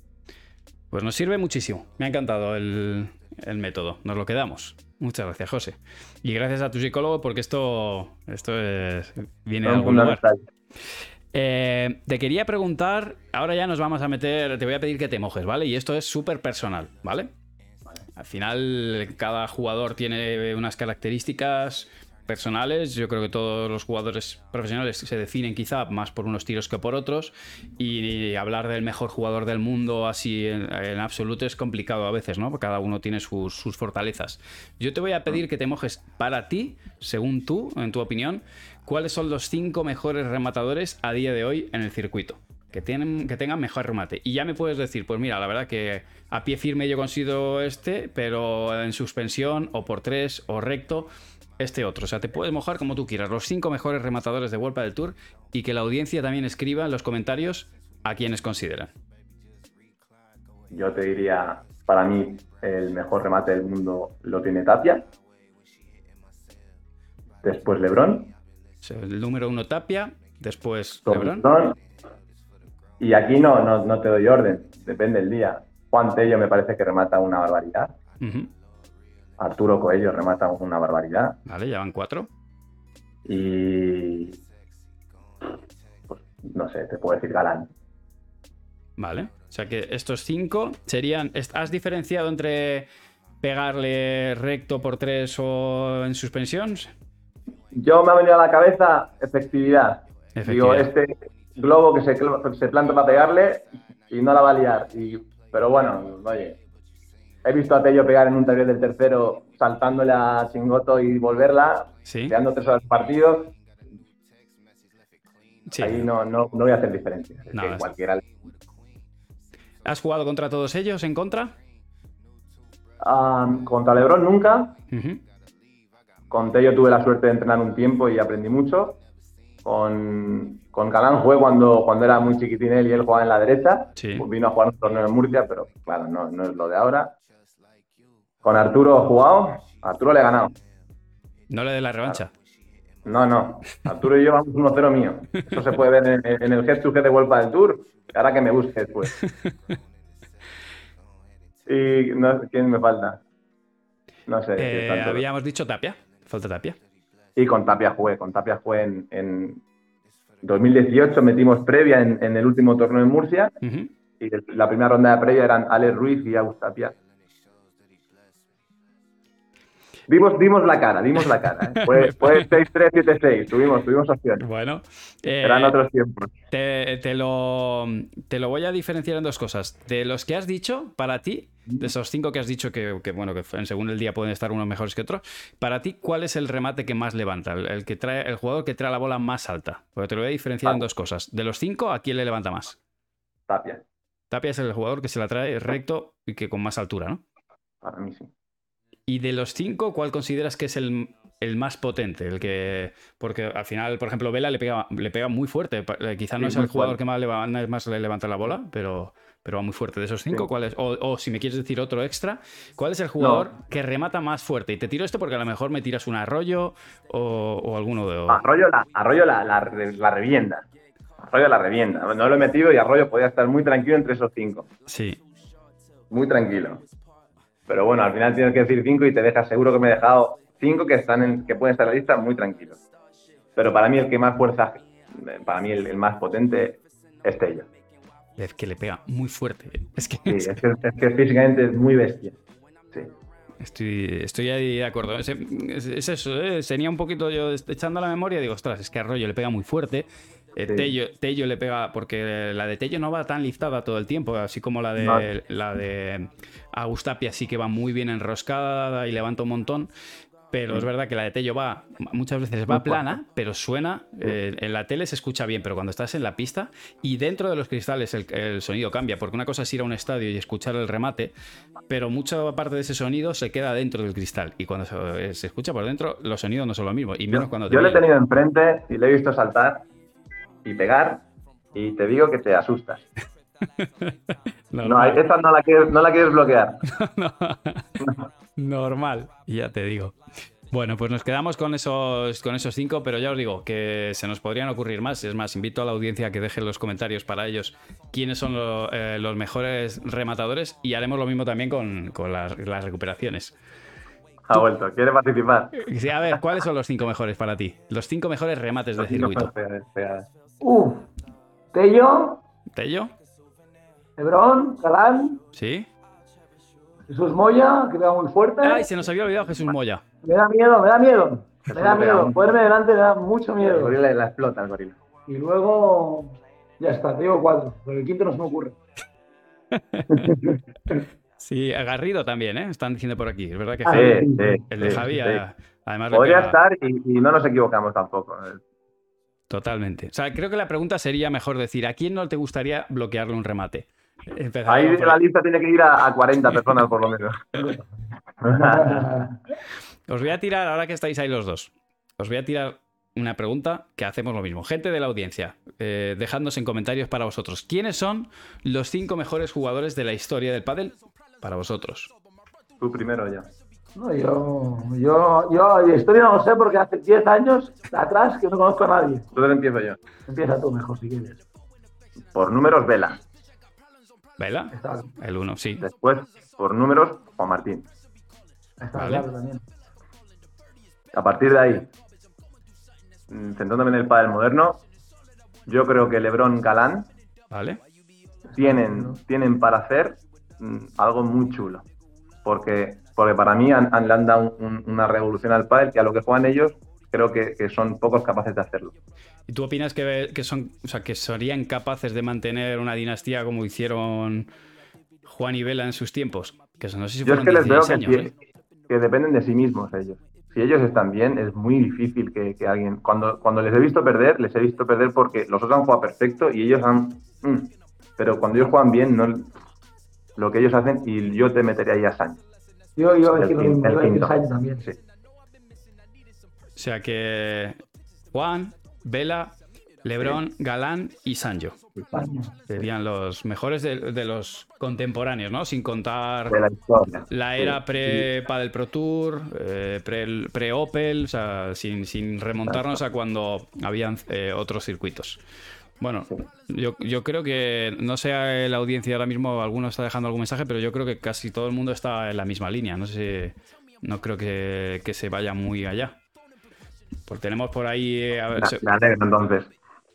Pues nos sirve muchísimo. Me ha encantado el, el método. Nos lo quedamos. Muchas gracias, José. Y gracias a tu psicólogo porque esto, esto es- viene de algún lugar. Eh, te quería preguntar, ahora ya nos vamos a meter, te voy a pedir que te mojes, ¿vale? Y esto es súper personal, ¿vale? Al final, cada jugador tiene unas características personales. Yo creo que todos los jugadores profesionales se definen quizá más por unos tiros que por otros. Y hablar del mejor jugador del mundo así en, absoluto es complicado a veces, ¿no? Porque cada uno tiene sus, sus fortalezas. Yo te voy a pedir que te mojes para ti, según tú, en tu opinión, cuáles son los cinco mejores rematadores a día de hoy en el circuito. Que, tienen, que tengan mejor remate. Y ya me puedes decir, pues mira, la verdad que a pie firme yo considero este, pero en suspensión o por tres o recto, este otro. O sea, te puedes mojar como tú quieras. Los cinco mejores rematadores de Vuelta del Tour y que la audiencia también escriba en los comentarios a quienes consideran.
Yo te diría, para mí, el mejor remate del mundo lo tiene Tapia. Después Lebron.
El número uno Tapia, después Lebron.
Y aquí no, no, no te doy orden, depende del día. Juan Tello me parece que remata una barbaridad. Arturo Coello remata una barbaridad.
Vale, ya van cuatro.
Y. Pues, no sé, te puedo decir Galán.
Vale. O sea que estos cinco serían. ¿Has diferenciado entre pegarle recto por tres o en suspensión?
Yo me ha venido a la cabeza efectividad. Digo,
Efectividad.
este globo que se, planta para pegarle y no la va a liar. Y, pero bueno, oye, he visto a Tello pegar en un taller del tercero saltándole a Chingoto y volverla,
Sí.
quedando tres horas partido.
Sí.
Ahí no, no, no voy a hacer diferencia. Es
No,
que
es-
cualquiera.
¿Has jugado contra todos ellos en contra?
Ah, contra Lebron nunca. Con Tello tuve la suerte de entrenar un tiempo y aprendí mucho. Con, con Galán jugué cuando, cuando era muy chiquitín él y él jugaba en la derecha.
Sí.
Pues vino a jugar un torneo en Murcia, pero claro, no, no es lo de ahora. Con Arturo he jugado. Arturo le he ganado.
No le dé la revancha.
No, no. Arturo y yo vamos 1-0 mío. Eso se puede ver en, en el Head to Head de Vuelta del Tour. Ahora que me busque después. [laughs] Y no, ¿quién me falta? No sé.
Eh, habíamos dicho Tapia. Falta Tapia.
Y con Tapia jugué, con Tapia jugué en, en 2018, metimos previa en, en el último torneo en Murcia y la primera ronda de previa eran Alex Ruiz y Agus Dimos, dimos la cara, dimos la cara. ¿eh? Fue, [laughs] fue 6-3, 7-6. Tuvimos, tuvimos opciones.
Bueno, eh,
Eran otros tiempos.
te, te lo, te lo voy a diferenciar en dos cosas. De los que has dicho, para ti, de esos cinco que has dicho que, que, bueno, que en según el día pueden estar unos mejores que otros, para ti, ¿cuál es el remate que más levanta? El, el que trae, el jugador que trae la bola más alta. Porque te lo voy a diferenciar en dos cosas. De los cinco, ¿a quién le levanta más?
Tapia,
Tapia es el jugador que se la trae recto y que con más altura, ¿no?
para mí sí.
Y de los cinco, ¿cuál consideras que es el, el más potente? El que. Porque al final, por ejemplo, Vela le pega, le pega muy fuerte. Eh, Quizá no
Sí,
es el jugador
fuerte.
que más, le levanta la bola, pero, pero va muy fuerte. De esos cinco,
Sí.
¿cuál es? O, o si me quieres decir otro extra, ¿cuál es el jugador que remata más fuerte? Y te tiro esto porque a lo mejor me tiras un arroyo o, o alguno de.
Arroyo la, Arroyo la, la, la revienda. Arroyo la revienda. No lo he metido y Arroyo podía estar muy tranquilo entre esos cinco.
Sí.
Muy tranquilo. Pero bueno, al final tienes que decir cinco y te dejas seguro que me he dejado cinco que están en, que pueden estar en la lista muy tranquilos. Pero para mí el que más fuerza, para mí el, el más potente es Tello.
Es que le pega muy fuerte. Es que.
Sí, [laughs] es, que, es que físicamente es muy bestia. Sí.
Estoy, estoy ahí de acuerdo. Es, es- es eso, ¿eh? tenía un poquito yo echando la memoria y digo, ostras, es que Arroyo le pega muy fuerte. Eh,
Sí.
Tello, Tello le pega, porque la de Tello no va tan liftada todo el tiempo, así como la de,
No.
la de Agustapia sí que va muy bien enroscada y levanta un montón. Pero es verdad que la de Tello va, muchas veces va plana, pero suena, eh, en la tele se escucha bien, pero cuando estás en la pista y dentro de los cristales el, el sonido cambia, porque una cosa es ir a un estadio y escuchar el remate, pero mucha parte de ese sonido se queda dentro del cristal y cuando se, se escucha por dentro los sonidos no son lo mismo, y menos
Yo,
cuando te
yo le he tenido enfrente y le he visto saltar y pegar y te digo que te asustas. [laughs] No, esa no la quieres, no la quieres bloquear. [laughs]
Normal, ya te digo. Bueno, pues nos quedamos con esos, con esos cinco, pero ya os digo que se nos podrían ocurrir más. Es más, invito a la audiencia a que deje en los comentarios para ellos quiénes son lo- eh, los mejores rematadores y haremos lo mismo también con, con las, las recuperaciones.
Ha vuelto. ¿Quiere participar?
Sí, a ver, ¿cuáles son los cinco mejores para ti? Los cinco mejores remates de circuito.
Uf. Tello,
¿Tello?
Hebrón, Galán,
¿Sí?
Jesús Moya, que pega muy fuerte.
¡Ay, se nos había olvidado Jesús Moya!
Me da miedo, me da miedo. Me da miedo.
mucho.
Ponerme delante me da mucho
El
miedo.
gorila la explota, el gorila.
Y luego, ya está, te digo cuatro, pero el quinto no se me ocurre. [laughs]
Sí, Garrido también, ¿eh? Están diciendo por aquí. Es verdad que
Ah,
Javi-
Sí, sí,
el de
sí,
Javi, además
Podría estar y, y no nos equivocamos tampoco.
Totalmente. O sea, creo que la pregunta sería mejor decir, ¿a quién no te gustaría bloquearle un remate?
Ahí
por
la lista tiene que ir a, a 40 personas por lo menos. [laughs]
Os voy a tirar, ahora que estáis ahí los dos, os voy a tirar una pregunta que hacemos lo mismo. Gente de la audiencia, eh, dejadnos en comentarios para vosotros. ¿Quiénes son los cinco mejores jugadores de la historia del pádel para vosotros?
Tú primero ya.
No, yo, yo, yo de historia no lo sé porque hace 10 años atrás que no conozco a nadie.
Entonces empiezo yo.
Empieza tú mejor si quieres.
Por números, Vela.
¿Vela?
Está,
El uno, sí.
Después, por números, Juan Martín.
está
Vale.
claro también.
A partir de ahí, mm, centrándome en el pádel moderno, yo creo que Lebron Galán
¿Vale?
tienen, tienen para hacer mm, algo muy chulo. Porque, porque para mí han, han- le han dado un- una revolución al pádel que a lo que juegan ellos creo que, que son pocos capaces de hacerlo.
¿Y tú opinas que, que son, o sea, que serían capaces de mantener una dinastía como hicieron Juan y Vela en sus tiempos? Que eso no sé si
Yo es que les veo
16
que,
años, ¿eh?
que dependen de sí mismos ellos. Si ellos están bien, es muy difícil que, que alguien... Cuando, cuando les he visto perder, les he visto perder porque los otros han jugado perfecto y ellos han... mm. Pero cuando ellos juegan bien, no lo que ellos hacen, y yo te metería ahí a Sánchez.
Yo, yo
El el quinto.
También.
Sí.
O sea que Juan, Vela, Lebrón, Galán y Sancho serían los mejores de, de los contemporáneos, ¿no? Sin contar
De la
era pre Padel Pro Tour, eh, pre, pre Opel, o sea, sin, sin remontarnos a cuando habían eh, otros circuitos. Bueno, yo, yo creo que, no sé la audiencia ahora mismo, alguno está dejando algún mensaje, pero yo creo que casi todo el mundo está en la misma línea. No sé, no creo que, que se vaya muy allá. Porque tenemos por ahí, eh, a ver, se-
Me alegro entonces.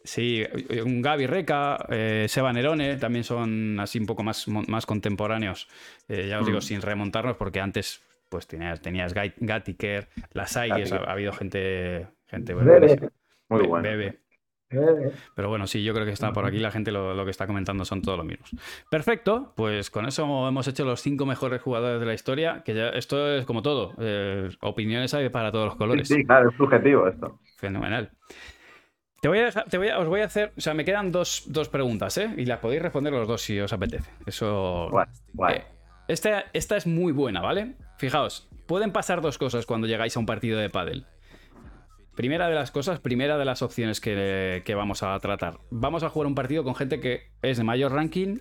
Sí, un Gaby Reca, eh, Seba Nerone también son así un poco más, más contemporáneos. Eh, ya os digo,
Mm.
sin remontarnos, porque antes pues tenías, tenías Gatiker, las Aigues, ha, habido gente, gente
Bebe.
Muy
Be-
bueno.
Bebe.
Eh,
Pero bueno, sí, yo creo que está por aquí la gente lo, lo que está comentando son todos los mismos. Perfecto, pues con eso hemos hecho los cinco mejores jugadores de la historia, que ya esto es como todo, eh, opiniones hay para todos los colores.
Sí, claro, es subjetivo esto.
Fenomenal. Te voy a dejar, te voy a, os voy a hacer, o sea, me quedan dos, dos preguntas, ¿eh? Y las podéis responder los dos si os apetece. Eso.
Guay, guay.
Eh, esta, esta es muy buena, ¿vale? Fijaos, pueden pasar dos cosas cuando llegáis a un partido de pádel. Primera de las cosas, primera de las opciones que, vamos a tratar. Vamos a jugar un partido con gente que es de mayor ranking,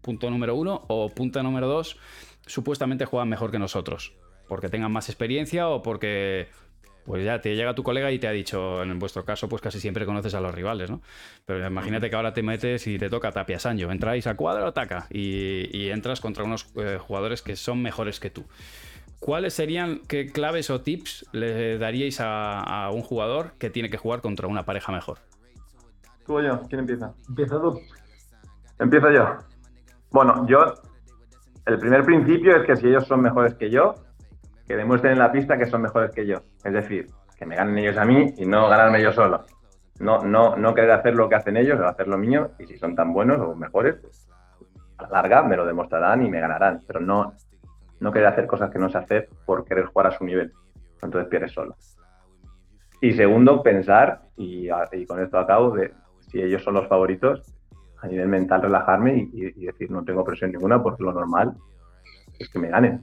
punto número uno, o punto número dos, supuestamente juegan mejor que nosotros. Porque tengan más experiencia o porque pues ya te llega tu colega y te ha dicho, en vuestro caso, pues casi siempre conoces a los rivales, ¿no? Pero imagínate que ahora te metes y te toca Tapia Sancho. Entráis a cuadro, taca. Y, y entras contra unos eh, jugadores que son mejores que tú. ¿Cuáles serían, qué claves o tips le daríais a, a un jugador que tiene que jugar contra una pareja mejor?
¿Tú o yo? ¿Quién empieza?
Empieza tú.
Empiezo yo. Bueno, yo. El primer principio es que si ellos son mejores que yo, que demuestren en la pista que son mejores que yo. Es decir, que me ganen ellos a mí y no ganarme yo solo. No, no, no querer hacer lo que hacen ellos, o hacer lo mío, y si son tan buenos o mejores, pues a la larga me lo demostrarán y me ganarán. Pero no, no querer hacer cosas que no sé hacer por querer jugar a su nivel. Entonces pierdes solo. Y segundo, pensar, y, y con esto acabo, de si ellos son los favoritos, a nivel mental relajarme y, decir no tengo presión ninguna porque lo normal es que me ganen.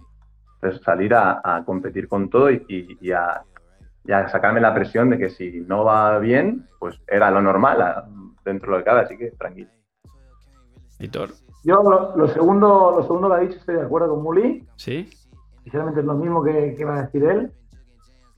Entonces salir a, competir con todo y, a, sacarme la presión de que si no va bien, pues era lo normal dentro de lo así que tranquilo.
Víctor,
Yo lo, lo segundo, lo segundo que ha dicho estoy de acuerdo con Muli.
¿sí?
Sinceramente es lo mismo que, que va a decir él.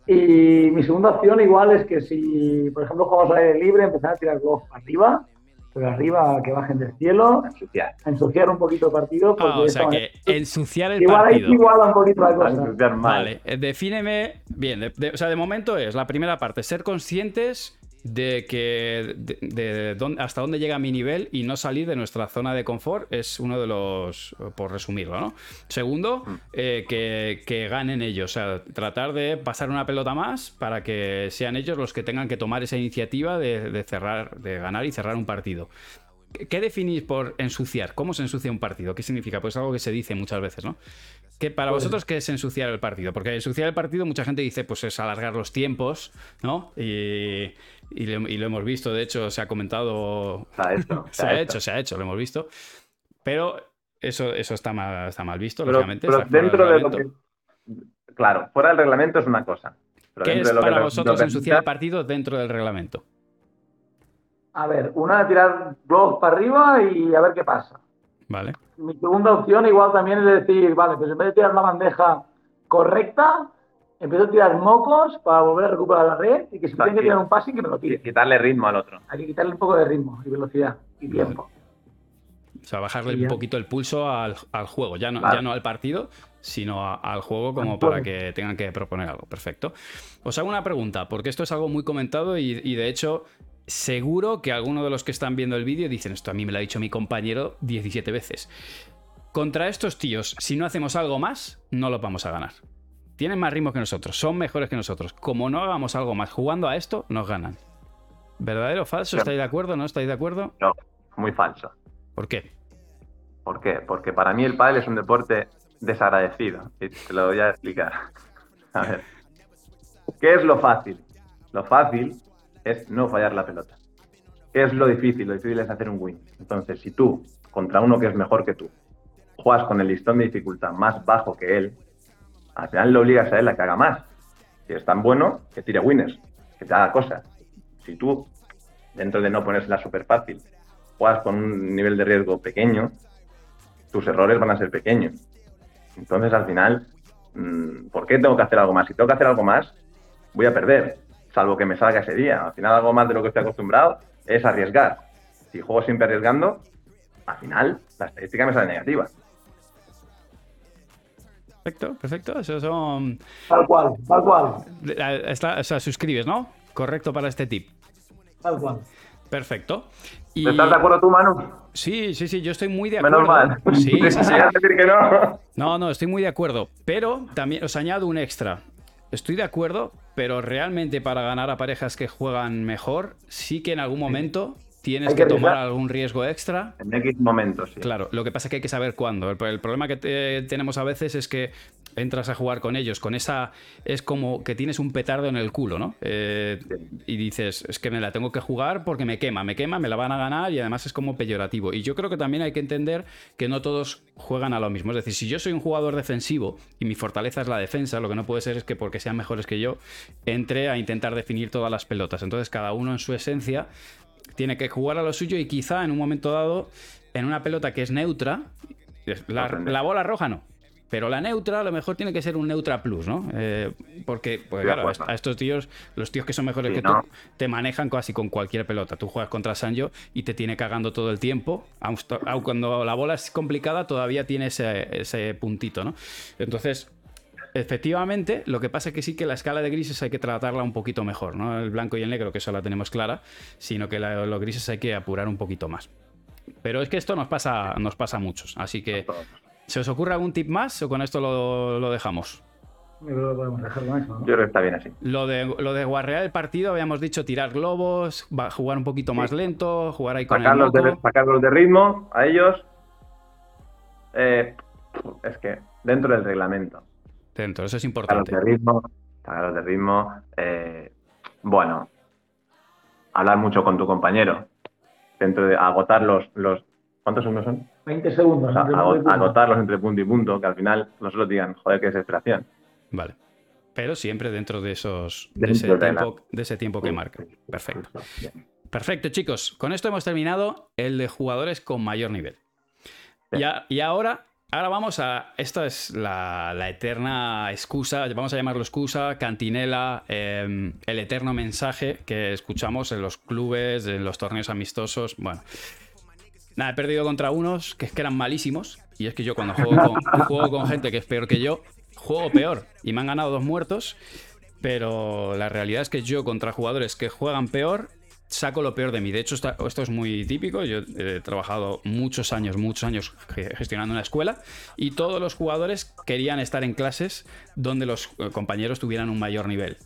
Y mi segunda opción igual es que si, por ejemplo, jugamos al aire libre, empezar a tirar globos para arriba, pero arriba que bajen del cielo,
Ensuciar.
a ensuciar un poquito el partido. Porque
Ah, o sea
manera-
que ensuciar el
igual ahí
partido.
iguala un poquito la cosa.
Ensuciar mal.
Vale, eh, defíneme bien. de- de- o sea, de momento es la primera parte, ser conscientes de que de, de dónde- hasta dónde llega mi nivel y no salir de nuestra zona de confort es uno de los, por resumirlo, ¿no? Segundo, eh, que, que ganen ellos, o sea, tratar de pasar una pelota más para que sean ellos los que tengan que tomar esa iniciativa de, de cerrar, de ganar y cerrar un partido. ¿Qué- ¿Qué definís por ensuciar? ¿Cómo se ensucia un partido? ¿Qué significa? Pues algo que se dice muchas veces, ¿no? ¿Qué para vosotros qué es ensuciar el partido? Porque ensuciar el partido mucha gente dice pues es alargar los tiempos, ¿no? Y, y lo, y lo hemos visto, de hecho se ha comentado,
Se ha hecho. [laughs]
se ha hecho, se ha hecho, lo hemos visto. Pero eso, eso está, mal, está mal visto,
Pero,
lógicamente.
pero dentro de lo que. Claro, fuera del reglamento es una cosa. Pero
¿Qué es
de lo que
para vosotros
lo
ensuciar el partido dentro del reglamento?
A ver, una de tirar globos para arriba y a ver qué pasa.
¿Vale?
Mi segunda opción igual también es decir, vale, pues en vez de tirar la bandeja correcta, empiezo a tirar mocos para volver a recuperar la red y que si tiene que tirar un passing que me lo tire.
Quitarle ritmo al otro.
Hay que quitarle un poco de ritmo y velocidad y tiempo.
O sea, bajarle un poquito el pulso al, al juego, ya no,
Vale.
ya no al partido, sino a- al juego como para que tengan que proponer algo. Perfecto. Os hago una pregunta, porque esto es algo muy comentado y, y de hecho seguro que alguno de los que están viendo el vídeo dicen esto a mí me lo ha dicho mi compañero 17 veces. Contra estos tíos, si no hacemos algo más, no los vamos a ganar. Tienen más ritmo que nosotros, son mejores que nosotros. Como no hagamos algo más jugando a esto, nos ganan. ¿Verdadero o falso? ¿Estáis de acuerdo? ¿No estáis de acuerdo?
No, muy falso.
¿Por qué?
¿Por qué? Porque para mí el pádel es un deporte desagradecido. Y te lo voy a explicar. A ver. ¿Qué es lo fácil? Lo fácil es no fallar la pelota. ¿Qué es lo difícil? Lo difícil es hacer un win. Entonces, si tú, contra uno que es mejor que tú, juegas con el listón de dificultad más bajo que él, al final le obligas a él a que haga más. Si es tan bueno, que tire winners, que te haga cosas. Si tú, dentro de no ponérsela súper fácil, juegas con un nivel de riesgo pequeño, tus errores van a ser pequeños. Entonces, al final, mm, ¿por qué tengo que hacer algo más? Si tengo que hacer algo más, voy a perder, salvo que me salga ese día. Al final, algo más de lo que estoy acostumbrado es arriesgar. Si juego siempre arriesgando, al final la estadística me sale negativa.
Perfecto, perfecto. Eso son.
Tal cual, tal cual,
Está- o sea, suscribes, ¿no? Correcto para este tip.
tal cual.
Perfecto. Y...
¿Estás de acuerdo tú, Manu?
Sí, sí, sí, yo estoy muy de
Menos
acuerdo.
mal.
Sí, sí, sí. [laughs]
Querías decir que no.
No, no, estoy muy de acuerdo. Pero también os añado un extra. Estoy de acuerdo, pero realmente para ganar a parejas que juegan mejor, sí que en algún momento tienes
Hay
que
que
tomar algún riesgo extra.
En X momentos, sí.
Claro, lo que pasa es que hay que saber cuándo. El, el problema que te- tenemos a veces es que entras a jugar con ellos, con esa. Es como que tienes un petardo en el culo, ¿no? Eh, y dices, es que me la tengo que jugar porque me quema, me quema, me la van a ganar y además es como peyorativo. Y yo creo que también hay que entender que no todos juegan a lo mismo. Es decir, si yo soy un jugador defensivo y mi fortaleza es la defensa, lo que no puede ser es que porque sean mejores que yo, entre a intentar definir todas las pelotas. Entonces, cada uno en su esencia tiene que jugar a lo suyo y quizá en un momento dado, en una pelota que es neutra, la, bola roja no. Pero la neutra a lo mejor tiene que ser un neutra plus, ¿no? Eh, porque, pues claro, a estos tíos, los tíos que son mejores
Sí,
que
¿no?
tú, te manejan casi con cualquier pelota. Tú juegas contra Sancho y te tiene cagando todo el tiempo. Aun, cuando la bola es complicada, todavía tiene ese, ese puntito, ¿no? Entonces, efectivamente, lo que pasa es que sí que la escala de grises hay que tratarla un poquito mejor, ¿no? El blanco y el negro, que eso la tenemos clara, sino que la- los grises hay que apurar un poquito más. Pero es que esto nos pasa, nos pasa a muchos. Así que, ¿se os ocurre algún tip más o con esto lo, lo dejamos?
Yo creo que podemos dejar con eso, ¿no?
Yo creo que está bien así.
Lo de, lo de guarrear el partido, habíamos dicho tirar globos, jugar un poquito más lento, jugar ahí con el
Sacarlos de,
moco.
sacarlos de ritmo a ellos. Eh, es que dentro del reglamento.
Dentro, eso es importante.
de ritmo. De ritmo. eh, bueno, hablar mucho con tu compañero. Dentro de agotar los. los ¿Cuántos segundos son?
20 segundos.
O sea,
entre
agotarlos entre punto y punto, que al final nosotros digan, joder, qué desesperación.
Vale. Pero siempre dentro de esos de ese,
de la-
tiempo, de ese tiempo que marca. Perfecto. Perfecto, chicos. Con esto hemos terminado el de jugadores con mayor nivel. Y, a- y ahora, ahora vamos a. Esta es la, la eterna excusa, vamos a llamarlo excusa, cantinela, eh, el eterno mensaje que escuchamos en los clubes, en los torneos amistosos. Bueno. Nada, he perdido contra unos que es que eran malísimos. Y es que yo cuando juego con, [laughs] juego con gente que es peor que yo, juego peor. Y me han ganado dos muertos. Pero la realidad es que yo contra jugadores que juegan peor, saco lo peor de mí. De hecho, esto es muy típico. Yo he trabajado muchos años, muchos años ge- gestionando una escuela y todos los jugadores querían estar en clases donde los eh, compañeros tuvieran un mayor nivel.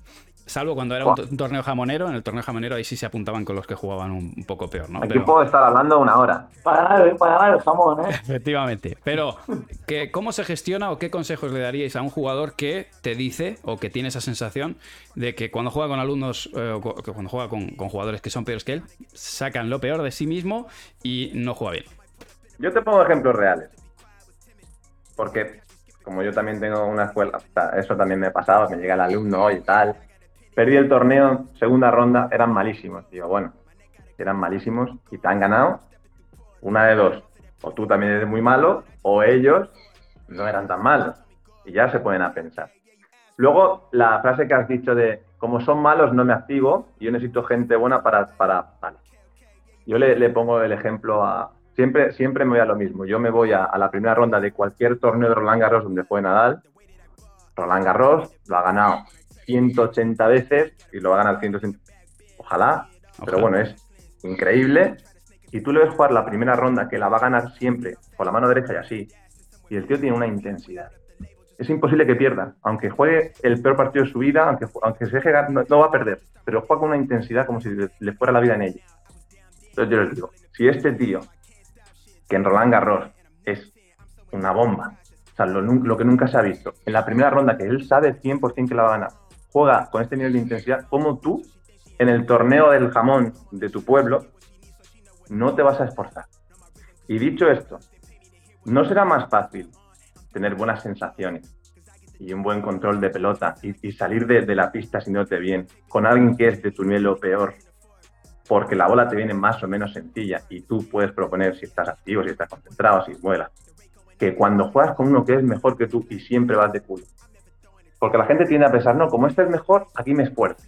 Salvo cuando era un, to- un torneo jamonero, en el torneo jamonero ahí sí se apuntaban con los que jugaban un, un poco peor, ¿no?
Aquí
Pero-
puedo estar hablando una hora.
Para ganar, para ganar el jamón, ¿eh? [laughs]
Efectivamente. Pero, ¿qué- ¿cómo se gestiona o qué consejos le daríais a un jugador que te dice o que tiene esa sensación de que cuando juega con alumnos, eh, o cuando juega con, con jugadores que son peores que él, sacan lo peor de sí mismo y no juega bien?
Yo te pongo ejemplos reales. Porque como yo también tengo una escuela, o sea, eso también me pasaba, me llega el alumno y tal. Perdí el torneo, segunda ronda, eran malísimos. Digo, bueno, eran malísimos y te han ganado, una de dos. O tú también eres muy malo, o ellos no eran tan malos. Y ya se ponen a pensar. Luego, la frase que has dicho de, como son malos, no me activo, yo necesito gente buena para... para. Yo le, le pongo el ejemplo a... Siempre, siempre me voy a lo mismo. Yo me voy a, a la primera ronda de cualquier torneo de Roland Garros donde fue Nadal. Roland Garros lo ha ganado 180 veces y lo va a ganar 180. Ojalá, pero bueno, es increíble. Y tú le ves jugar la primera ronda que la va a ganar siempre con la mano derecha y así. Y el tío tiene una intensidad. Es imposible que pierda. Aunque juegue el peor partido de su vida, aunque, aunque se deje ganar, no, no va a perder. Pero juega con una intensidad como si le, le fuera la vida en ella. Entonces yo les digo, si este tío, que en Roland Garros es una bomba, o sea, lo, lo que nunca se ha visto, en la primera ronda que él sabe 100% que la va a ganar, juega con este nivel de intensidad, como tú, en el torneo del jamón de tu pueblo, no te vas a esforzar. Y dicho esto, ¿no será más fácil tener buenas sensaciones y un buen control de pelota y, salir de, de la pista sintiéndote bien con alguien que es de tu nivel o peor? Porque la bola te viene más o menos sencilla y tú puedes proponer si estás activo, si estás concentrado, si vuelas. Que cuando juegas con uno que es mejor que tú y siempre vas de culo. Porque la gente tiende a pensar, no, como este es mejor, aquí me esfuerzo.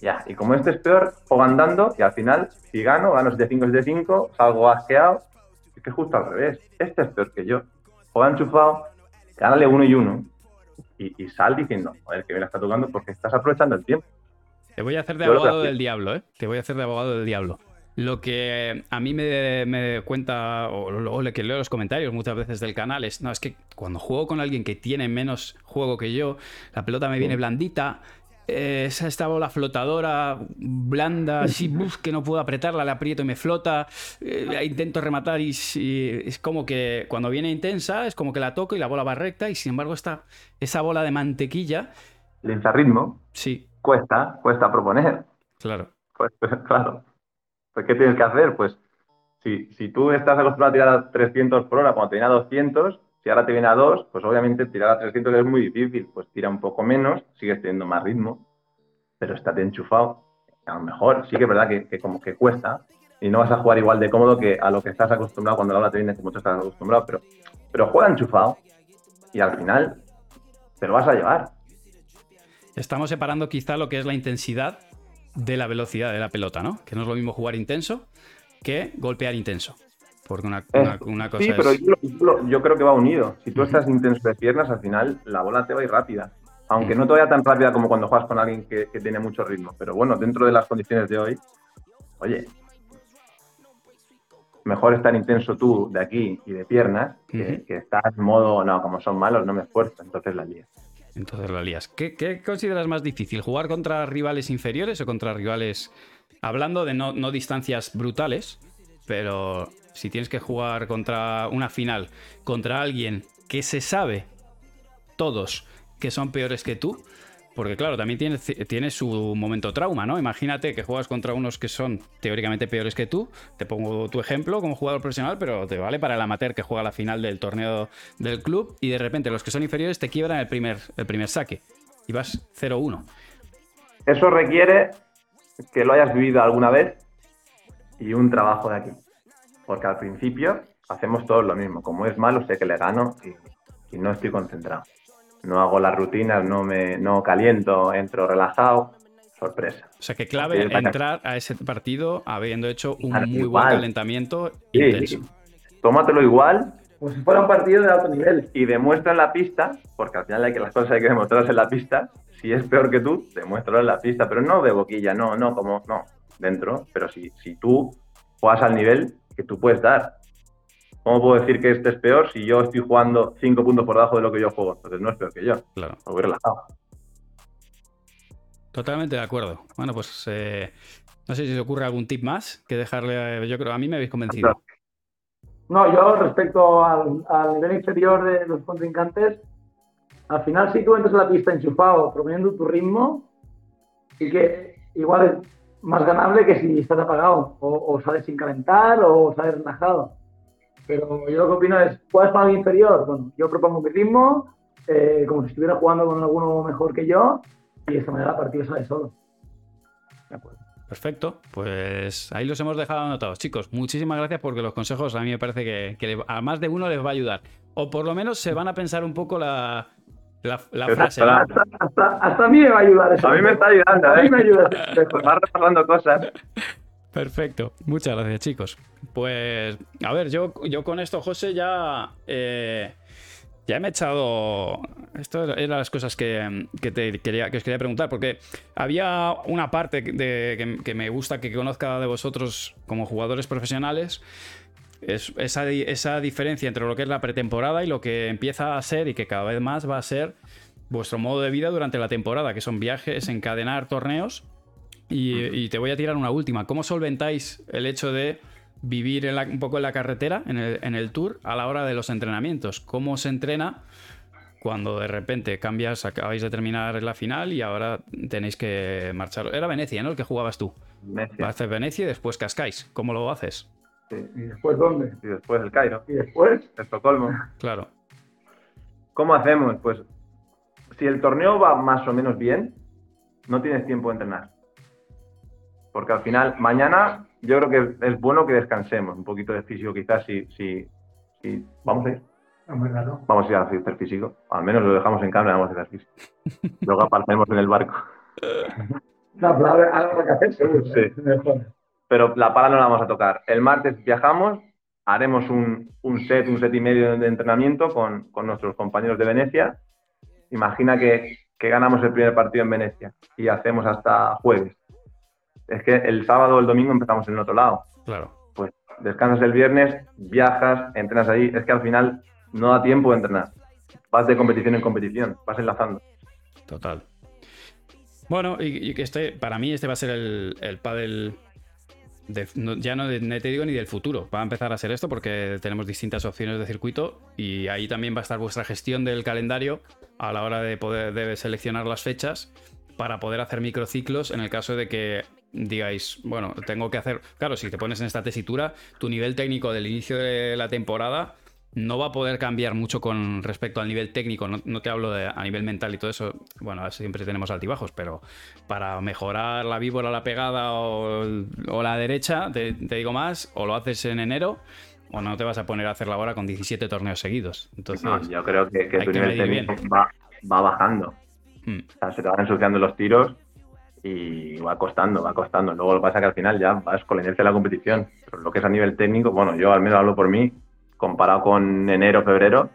Ya, y como este es peor, juego andando y al final, si gano, gano 7-5, 7-5, salgo asqueado. Es que es justo al revés. Este es peor que yo. Juega enchufado, gánale uno y uno. Y, y sal diciendo, joder, que bien la está tocando porque estás aprovechando el tiempo.
Te voy a hacer de
Yo
abogado del diablo, ¿eh? Te voy a hacer de abogado del diablo. Lo que a mí me, me cuenta, o le que leo los comentarios muchas veces del canal, es, no, es que cuando juego con alguien que tiene menos juego que yo, la pelota me viene blandita, eh, esa esta bola flotadora, blanda, así, buf, que no puedo apretarla, la aprieto y me flota, eh, intento rematar y, es como que cuando viene intensa es como que la toco y la bola va recta y sin embargo esta, esa bola de mantequilla,
Lincha ritmo,
sí,
cuesta, cuesta proponer.
claro.
Pues [laughs] claro. Pues ¿qué tienes que hacer? Pues si, si tú estás acostumbrado a tirar a 300 por hora cuando te viene a 200, si ahora te viene a 2, pues obviamente tirar a 300 es muy difícil. Pues tira un poco menos, sigues teniendo más ritmo, pero estate enchufado. A lo mejor sí que es verdad que, que como que cuesta y no vas a jugar igual de cómodo que a lo que estás acostumbrado cuando la bola te viene como tú estás acostumbrado, pero, pero juega enchufado y al final te lo vas a llevar.
Estamos separando quizá lo que es la intensidad de la velocidad de la pelota, ¿no? Que no es lo mismo jugar intenso que golpear intenso. Porque una, una- una cosa
Eh, sí, pero yo, creo que va unido. Si tú estás intenso de piernas, al final la bola te va a ir rápida. Aunque no te vaya tan rápida como cuando juegas con alguien que, que tiene mucho ritmo. Pero bueno, dentro de las condiciones de hoy, oye, mejor estar intenso tú de aquí y de piernas que, que estar en modo, no, como son malos, no me esfuerzo. Entonces la lías.
Entonces la lías. ¿Qué, consideras más difícil? ¿Jugar contra rivales inferiores o contra rivales... Hablando de no distancias brutales, pero si tienes que jugar contra una final, contra alguien que se sabe, todos, que son peores que tú, porque claro, también tiene, tiene su momento trauma, ¿no? Imagínate que juegas contra unos que son teóricamente peores que tú. Te pongo tu ejemplo como jugador profesional, pero te vale para el amateur que juega la final del torneo del club y de repente los que son inferiores te quiebran el primer, el primer saque y vas 0-1.
Eso requiere que lo hayas vivido alguna vez y un trabajo de aquí. Porque al principio hacemos todos lo mismo. Como es malo, sé que le gano y, y no estoy concentrado. No hago las rutinas, no me no caliento, entro relajado. Sorpresa.
O sea que clave
Sí,
entrar a ese partido habiendo hecho un muy buen calentamiento
Sí,
intenso.
tómatelo igual
Como si fuera un partido de alto nivel.
y demuestra en la pista, porque al final hay que las cosas hay que demostrarlas en la pista. Si es peor que tú, demuéstralo en la pista, pero no de boquilla, no, no, como, no, dentro. Pero si, si tú juegas al nivel que tú puedes dar, ¿cómo puedo decir que este es peor si yo estoy jugando cinco puntos por debajo de lo que yo juego? Entonces no es peor que yo,
Claro.
me voy relajado.
Totalmente de acuerdo. Bueno, pues eh, no sé si os ocurre algún tip más que dejarle. Yo creo, a mí me habéis convencido.
No, yo respecto al, al nivel inferior de los contrincantes, al final si tú entras a la pista enchufado, proponiendo tu ritmo, y que igual es más ganable que si estás apagado, o, o sales sin calentar, o sales relajado. Pero yo lo que opino es, ¿cuál es para mi inferior? Bueno, yo propongo mi ritmo, eh, como si estuviera jugando con alguno mejor que yo, y de esta manera el partido sale solo.
Perfecto. Pues ahí los hemos dejado anotados. Chicos, muchísimas gracias porque los consejos a mí me parece que, que le- a más de uno les va a ayudar. O por lo menos se van a pensar un poco la, la, la frase. ¿no?
frase.
Hasta, hasta a mí me va a ayudar eso.
A mí me está ayudando,
A mí
¿eh?
me ayuda. [laughs]
Pues vas repasando cosas.
Perfecto, muchas gracias chicos. Pues, a ver, yo, yo con esto, José, ya, eh, ya me he echado... Esto eran las cosas que, que te quería, que os quería preguntar, porque había una parte de, que, que me gusta que conozca de vosotros como jugadores profesionales, es esa, esa diferencia entre lo que es la pretemporada y lo que empieza a ser y que cada vez más va a ser vuestro modo de vida durante la temporada, que son viajes, encadenar torneos. Y, y te voy a tirar una última. ¿Cómo solventáis el hecho de vivir en la- un poco en la carretera, en el, en el tour, a la hora de los entrenamientos? ¿Cómo se entrena cuando de repente cambias, acabáis de terminar la final y ahora tenéis que marchar? Era Venecia, ¿no? El que jugabas tú.
Venecia.
Haces Venecia y después cascáis. ¿Cómo lo haces?
Sí.
¿Y después dónde?
Y después el Cairo,
¿Y después?
Estocolmo.
Claro.
¿Cómo hacemos? Pues si el torneo va más o menos bien, no tienes tiempo de entrenar. Porque al final, mañana yo creo que es bueno que descansemos un poquito de físico, quizás si, si, si vamos a ir,
No,
vamos a ir a hacer físico. Al menos lo dejamos en cámara, vamos a hacer físico. Luego aparecemos en el barco. [laughs]
No, pero algo que hacer seguro.
Sí.
Mejor.
Pero la pala no la vamos a tocar. El martes viajamos, haremos un, un set, un set y medio de entrenamiento con, con nuestros compañeros de Venecia. Imagina que, que ganamos el primer partido en Venecia y hacemos hasta jueves. Es que el sábado o el domingo empezamos en el otro lado.
Claro.
Pues descansas el viernes, viajas, entrenas ahí. Es que al final no da tiempo de entrenar. Vas de competición en competición, vas enlazando.
Total. Bueno, y, y que este, para mí este va a ser el, el pádel de- no- ya no, de- no te digo ni del futuro. Va a empezar a ser esto porque tenemos distintas opciones de circuito y ahí también va a estar vuestra gestión del calendario a la hora de poder de seleccionar las fechas para poder hacer microciclos en el caso de que digáis, bueno, tengo que hacer, claro, si te pones en esta tesitura, tu nivel técnico del inicio de la temporada no va a poder cambiar mucho con respecto al nivel técnico, no, no te hablo de a nivel mental y todo eso, bueno, siempre tenemos altibajos, pero para mejorar la víbora, la pegada o, o la derecha, te, te digo más, o lo haces en enero o no te vas a poner a hacer la hora con 17 torneos seguidos. Entonces,
No, yo creo que, tu
que
nivel técnico va, va bajando.
Mm,
O sea, se te van ensuciando los tiros y va costando, va costando. Luego lo que pasa es que al final ya vas con la inercia de la competición. Pero lo que es a nivel técnico, bueno, yo al menos hablo por mí, comparado con enero, febrero,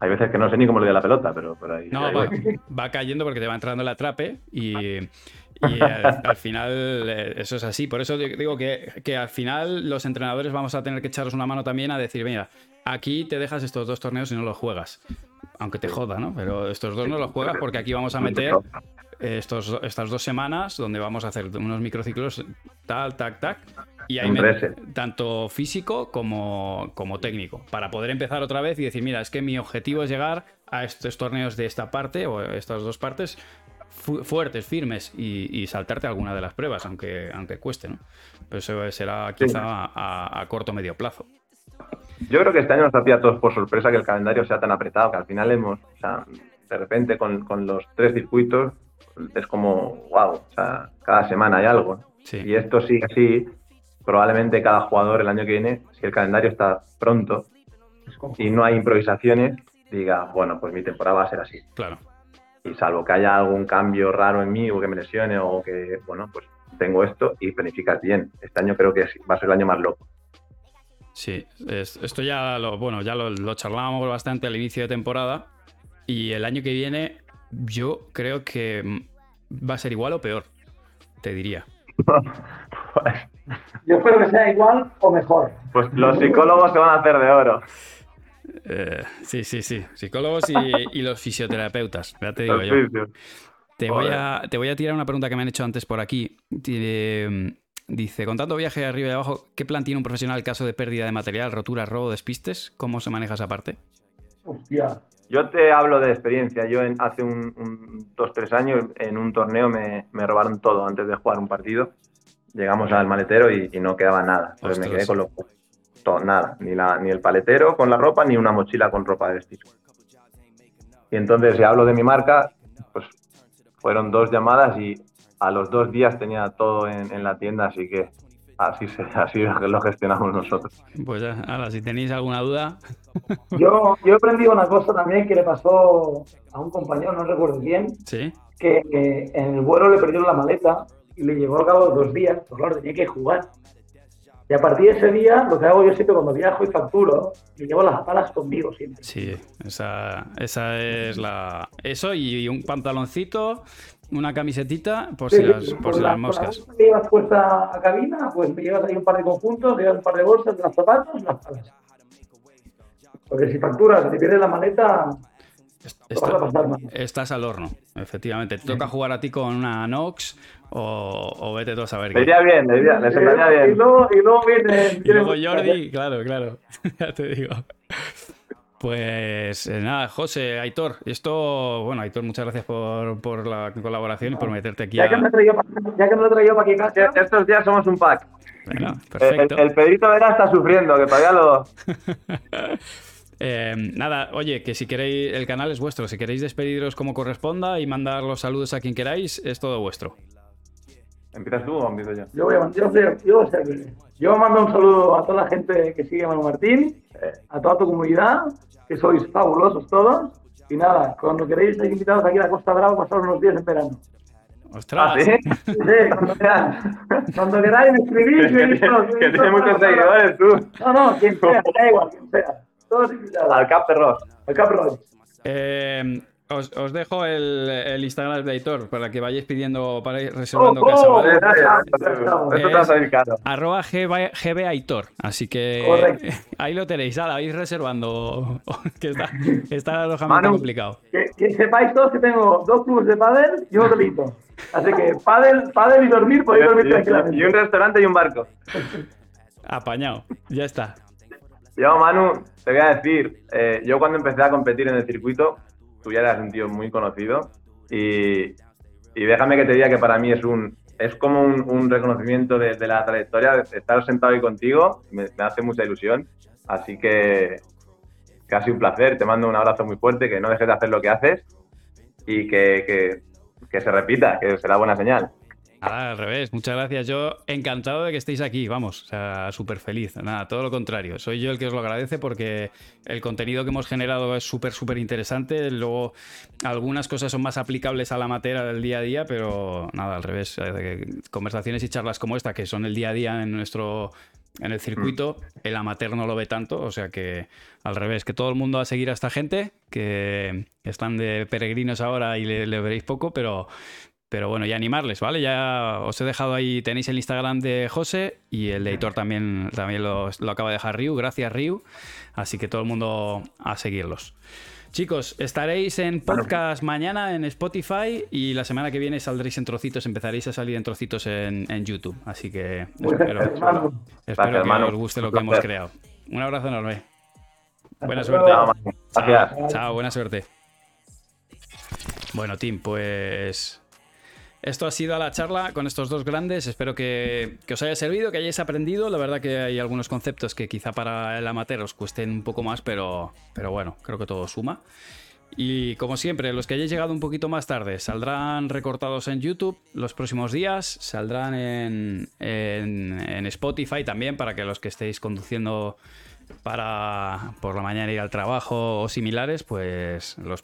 hay veces que no sé ni cómo le doy la pelota, pero, pero ahí,
No,
ahí
va, va cayendo porque te va entrando el atrape y, y al, al final eh, eso es así. Por eso di- digo que, que al final los entrenadores vamos a tener que echaros una mano también a decir, mira, aquí te dejas estos dos torneos y no los juegas. Aunque te joda, ¿no? Pero estos dos no los juegas porque aquí vamos a meter estos, estas dos semanas donde vamos a hacer unos microciclos tal, tac, tac. Y ahí me- tanto físico como, como técnico. Para poder empezar otra vez y decir, mira, es que mi objetivo es llegar a estos torneos de esta parte o estas dos partes fu- fuertes, firmes y, y saltarte alguna de las pruebas, aunque, aunque cueste, ¿no? Pero eso será quizá a, a corto o medio plazo.
Yo creo que este año nos ha pillado a todos por sorpresa que el calendario sea tan apretado, que al final hemos, o sea, de repente con, con los tres circuitos es como, wow, o sea, cada semana hay algo.
Sí.
Y esto sigue así, probablemente cada jugador el año que viene, si el calendario está pronto y no hay improvisaciones, diga, bueno, pues mi temporada va a ser así.
Claro.
Y salvo que haya algún cambio raro en mí o que me lesione o que, bueno, pues tengo esto y planificas bien. Este año creo que va a ser el año más loco.
Sí, es- esto ya lo, bueno, ya lo, lo charlábamos bastante al inicio de temporada. Y el año que viene, yo creo que mm, va a ser igual o peor, te diría. [laughs]
Yo espero que sea igual o mejor.
Pues los psicólogos se van a hacer de oro.
Eh, sí, sí, sí. Psicólogos y, y los fisioterapeutas, ya te digo yo. Te voy, a, te voy a tirar una pregunta que me han hecho antes por aquí. Tiene- Dice, con tanto viaje arriba y abajo, ¿qué plan tiene un profesional en caso de pérdida de material, roturas, robo, despistes? ¿Cómo se maneja esa parte?
Hostia.
Yo te hablo de experiencia. Yo en- hace un, un- dos, tres años en un torneo me, me robaron todo antes de jugar un partido. Llegamos al maletero y, y no quedaba nada. Entonces me quedé con lo, todo, nada. Ni, la, ni el paletero con la ropa, ni una mochila con ropa de vestir. Y entonces, si hablo de mi marca, pues fueron dos llamadas y a los dos días tenía todo en, en la tienda, así que así, se, [laughs] así lo gestionamos nosotros.
Pues ya, ahora, si tenéis alguna duda, [laughs]
Yo, yo he aprendido una cosa también que le pasó a un compañero, no recuerdo quién,
sí.
que eh, en el vuelo le perdieron la maleta y le llegó al cabo dos días, pues claro, tenía que jugar. Y a partir de ese día, lo que hago yo siempre cuando viajo y facturo, me llevo las palas conmigo siempre.
Sí, esa, esa es la. Eso y un pantaloncito, una camisetita, por si
Sí,
las,
sí,
por
con
si
la-
las
con la
moscas.
bolsa que llevas puesta a cabina, pues me llevas ahí un par de conjuntos, te llevas un par de bolsas, unos zapatos y las palas. Porque si facturas, si te pierdes la maleta, te vas a
Está-
pasar mal.
estás al horno, efectivamente. Te toca jugar a ti con una Nox o, o vete tú a saber
Le iría bien, le, iría- le sentaría
Y
bien.
luego, y luego viene...
Y luego Jordi, claro, claro, [laughs] ya te digo. Pues eh, nada, José, Aitor, esto, bueno, Aitor, muchas gracias por, por la colaboración y por meterte aquí
Ya que me he traído para, ya que me lo he traído para aquí casa,
Estos días somos un pack.
Venga,
El,
perfecto.
el Pedrito Vera está sufriendo, que todavía lo. [laughs]
Eh, nada, oye, que si queréis, el canal es vuestro, si queréis despediros como corresponda y mandar los saludos a quien queráis, es todo vuestro.
¿Empiezas tú o empiezo yo?
yo, voy a, yo, yo, yo mando un saludo a toda la gente que sigue a Manu Martín, eh, a toda tu comunidad, que sois fabulosos todos. Y nada, cuando queréis estáis invitados aquí a la Costa Brava, pasar unos días en verano.
¡Ostras!
¿Ah, sí?
Sí, cuando queráis. Cuando queráis, me escribís.
que, que
dices,
tiene muchos seguidores, tú.
No, no, quien sea, da igual, quien sea. Todos invitados.
Al Cap Ross.
Al Cap Roy.
Eh, os, os dejo el, el Instagram de Aitor para que vayáis pidiendo, para ir reservando
Oh,
casa,
oh,
¿vale?
salir caro.
Arroba GB, GB Aitor. Así que
Correcto. [laughs]
ahí lo tenéis. Ahora vais reservando. [laughs] Que está, está el alojamiento
Manu.
complicado.
Que, que sepáis todos que tengo dos clubes de pádel y un hotelito. Así que pádel, pádel y dormir, podéis dormir
Y,
tranquilamente.
y un restaurante y un barco.
Apañado. Ya está.
Yo, Manu, te voy a decir, eh, yo cuando empecé a competir en el circuito, tú ya eras un tío muy conocido y, déjame que te diga que para mí es un es como un, reconocimiento de, la trayectoria, estar sentado ahí contigo, me, me hace mucha ilusión, así que casi un placer, te mando un abrazo muy fuerte, que no dejes de hacer lo que haces y que, que, que se repita, que será buena señal.
Nada, al revés. Muchas gracias. Yo encantado de que estéis aquí. Vamos, o sea, súper feliz. Nada, todo lo contrario. Soy yo el que os lo agradece porque el contenido que hemos generado es súper, súper interesante. Luego, algunas cosas son más aplicables a la materia del día a día, pero nada, al revés. Eh, Conversaciones y charlas como esta, que son el día a día en nuestro. En el circuito, el amateur no lo ve tanto, o sea que al revés, que todo el mundo a seguir a esta gente, que están de peregrinos ahora y le, le veréis poco, pero, pero bueno, y animarles, ¿vale? Ya os he dejado ahí, tenéis el Instagram de José y el Editor también, también lo, lo acaba de dejar Ryu. Gracias, Ryu. Así que todo el mundo a seguirlos. Chicos, estaréis en podcast mañana en Spotify y la semana que viene saldréis en trocitos, empezaréis a salir en trocitos en, en YouTube. Así que
Muy
espero, espero que os guste lo que hemos creado. Un abrazo enorme. Buena suerte.
Chao,
buena suerte. Bueno, Tim, pues esto ha sido la charla con estos dos grandes. Espero que, os haya servido, que hayáis aprendido. La verdad que hay algunos conceptos que quizá para el amateur os cuesten un poco más, pero, pero bueno, creo que todo suma. Y como siempre, los que hayáis llegado un poquito más tarde saldrán recortados en YouTube los próximos días, saldrán en, en- Spotify también para que los que estéis conduciendo para por la mañana ir al trabajo o similares, pues los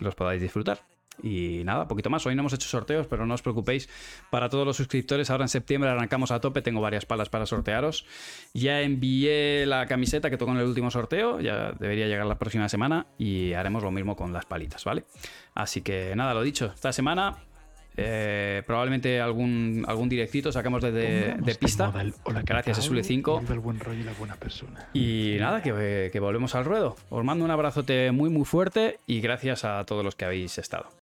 los podáis disfrutar. Y nada, poquito más. Hoy no hemos hecho sorteos, pero no os preocupéis. Para todos los suscriptores, ahora en septiembre arrancamos a tope. Tengo varias palas para sortearos. Ya envié la camiseta que tocó en el último sorteo. Ya debería llegar la próxima semana. Y haremos lo mismo con las palitas, ¿vale? Así que nada, lo dicho. Esta semana eh, probablemente algún, algún directito sacamos de, de- pista.
el hola, ¿qué
Gracias a
tal?
Sule 5.
Viva el buen rollo y la buena persona.
Y nada, que, que volvemos al ruedo. Os mando un abrazote muy muy fuerte y gracias a todos los que habéis estado.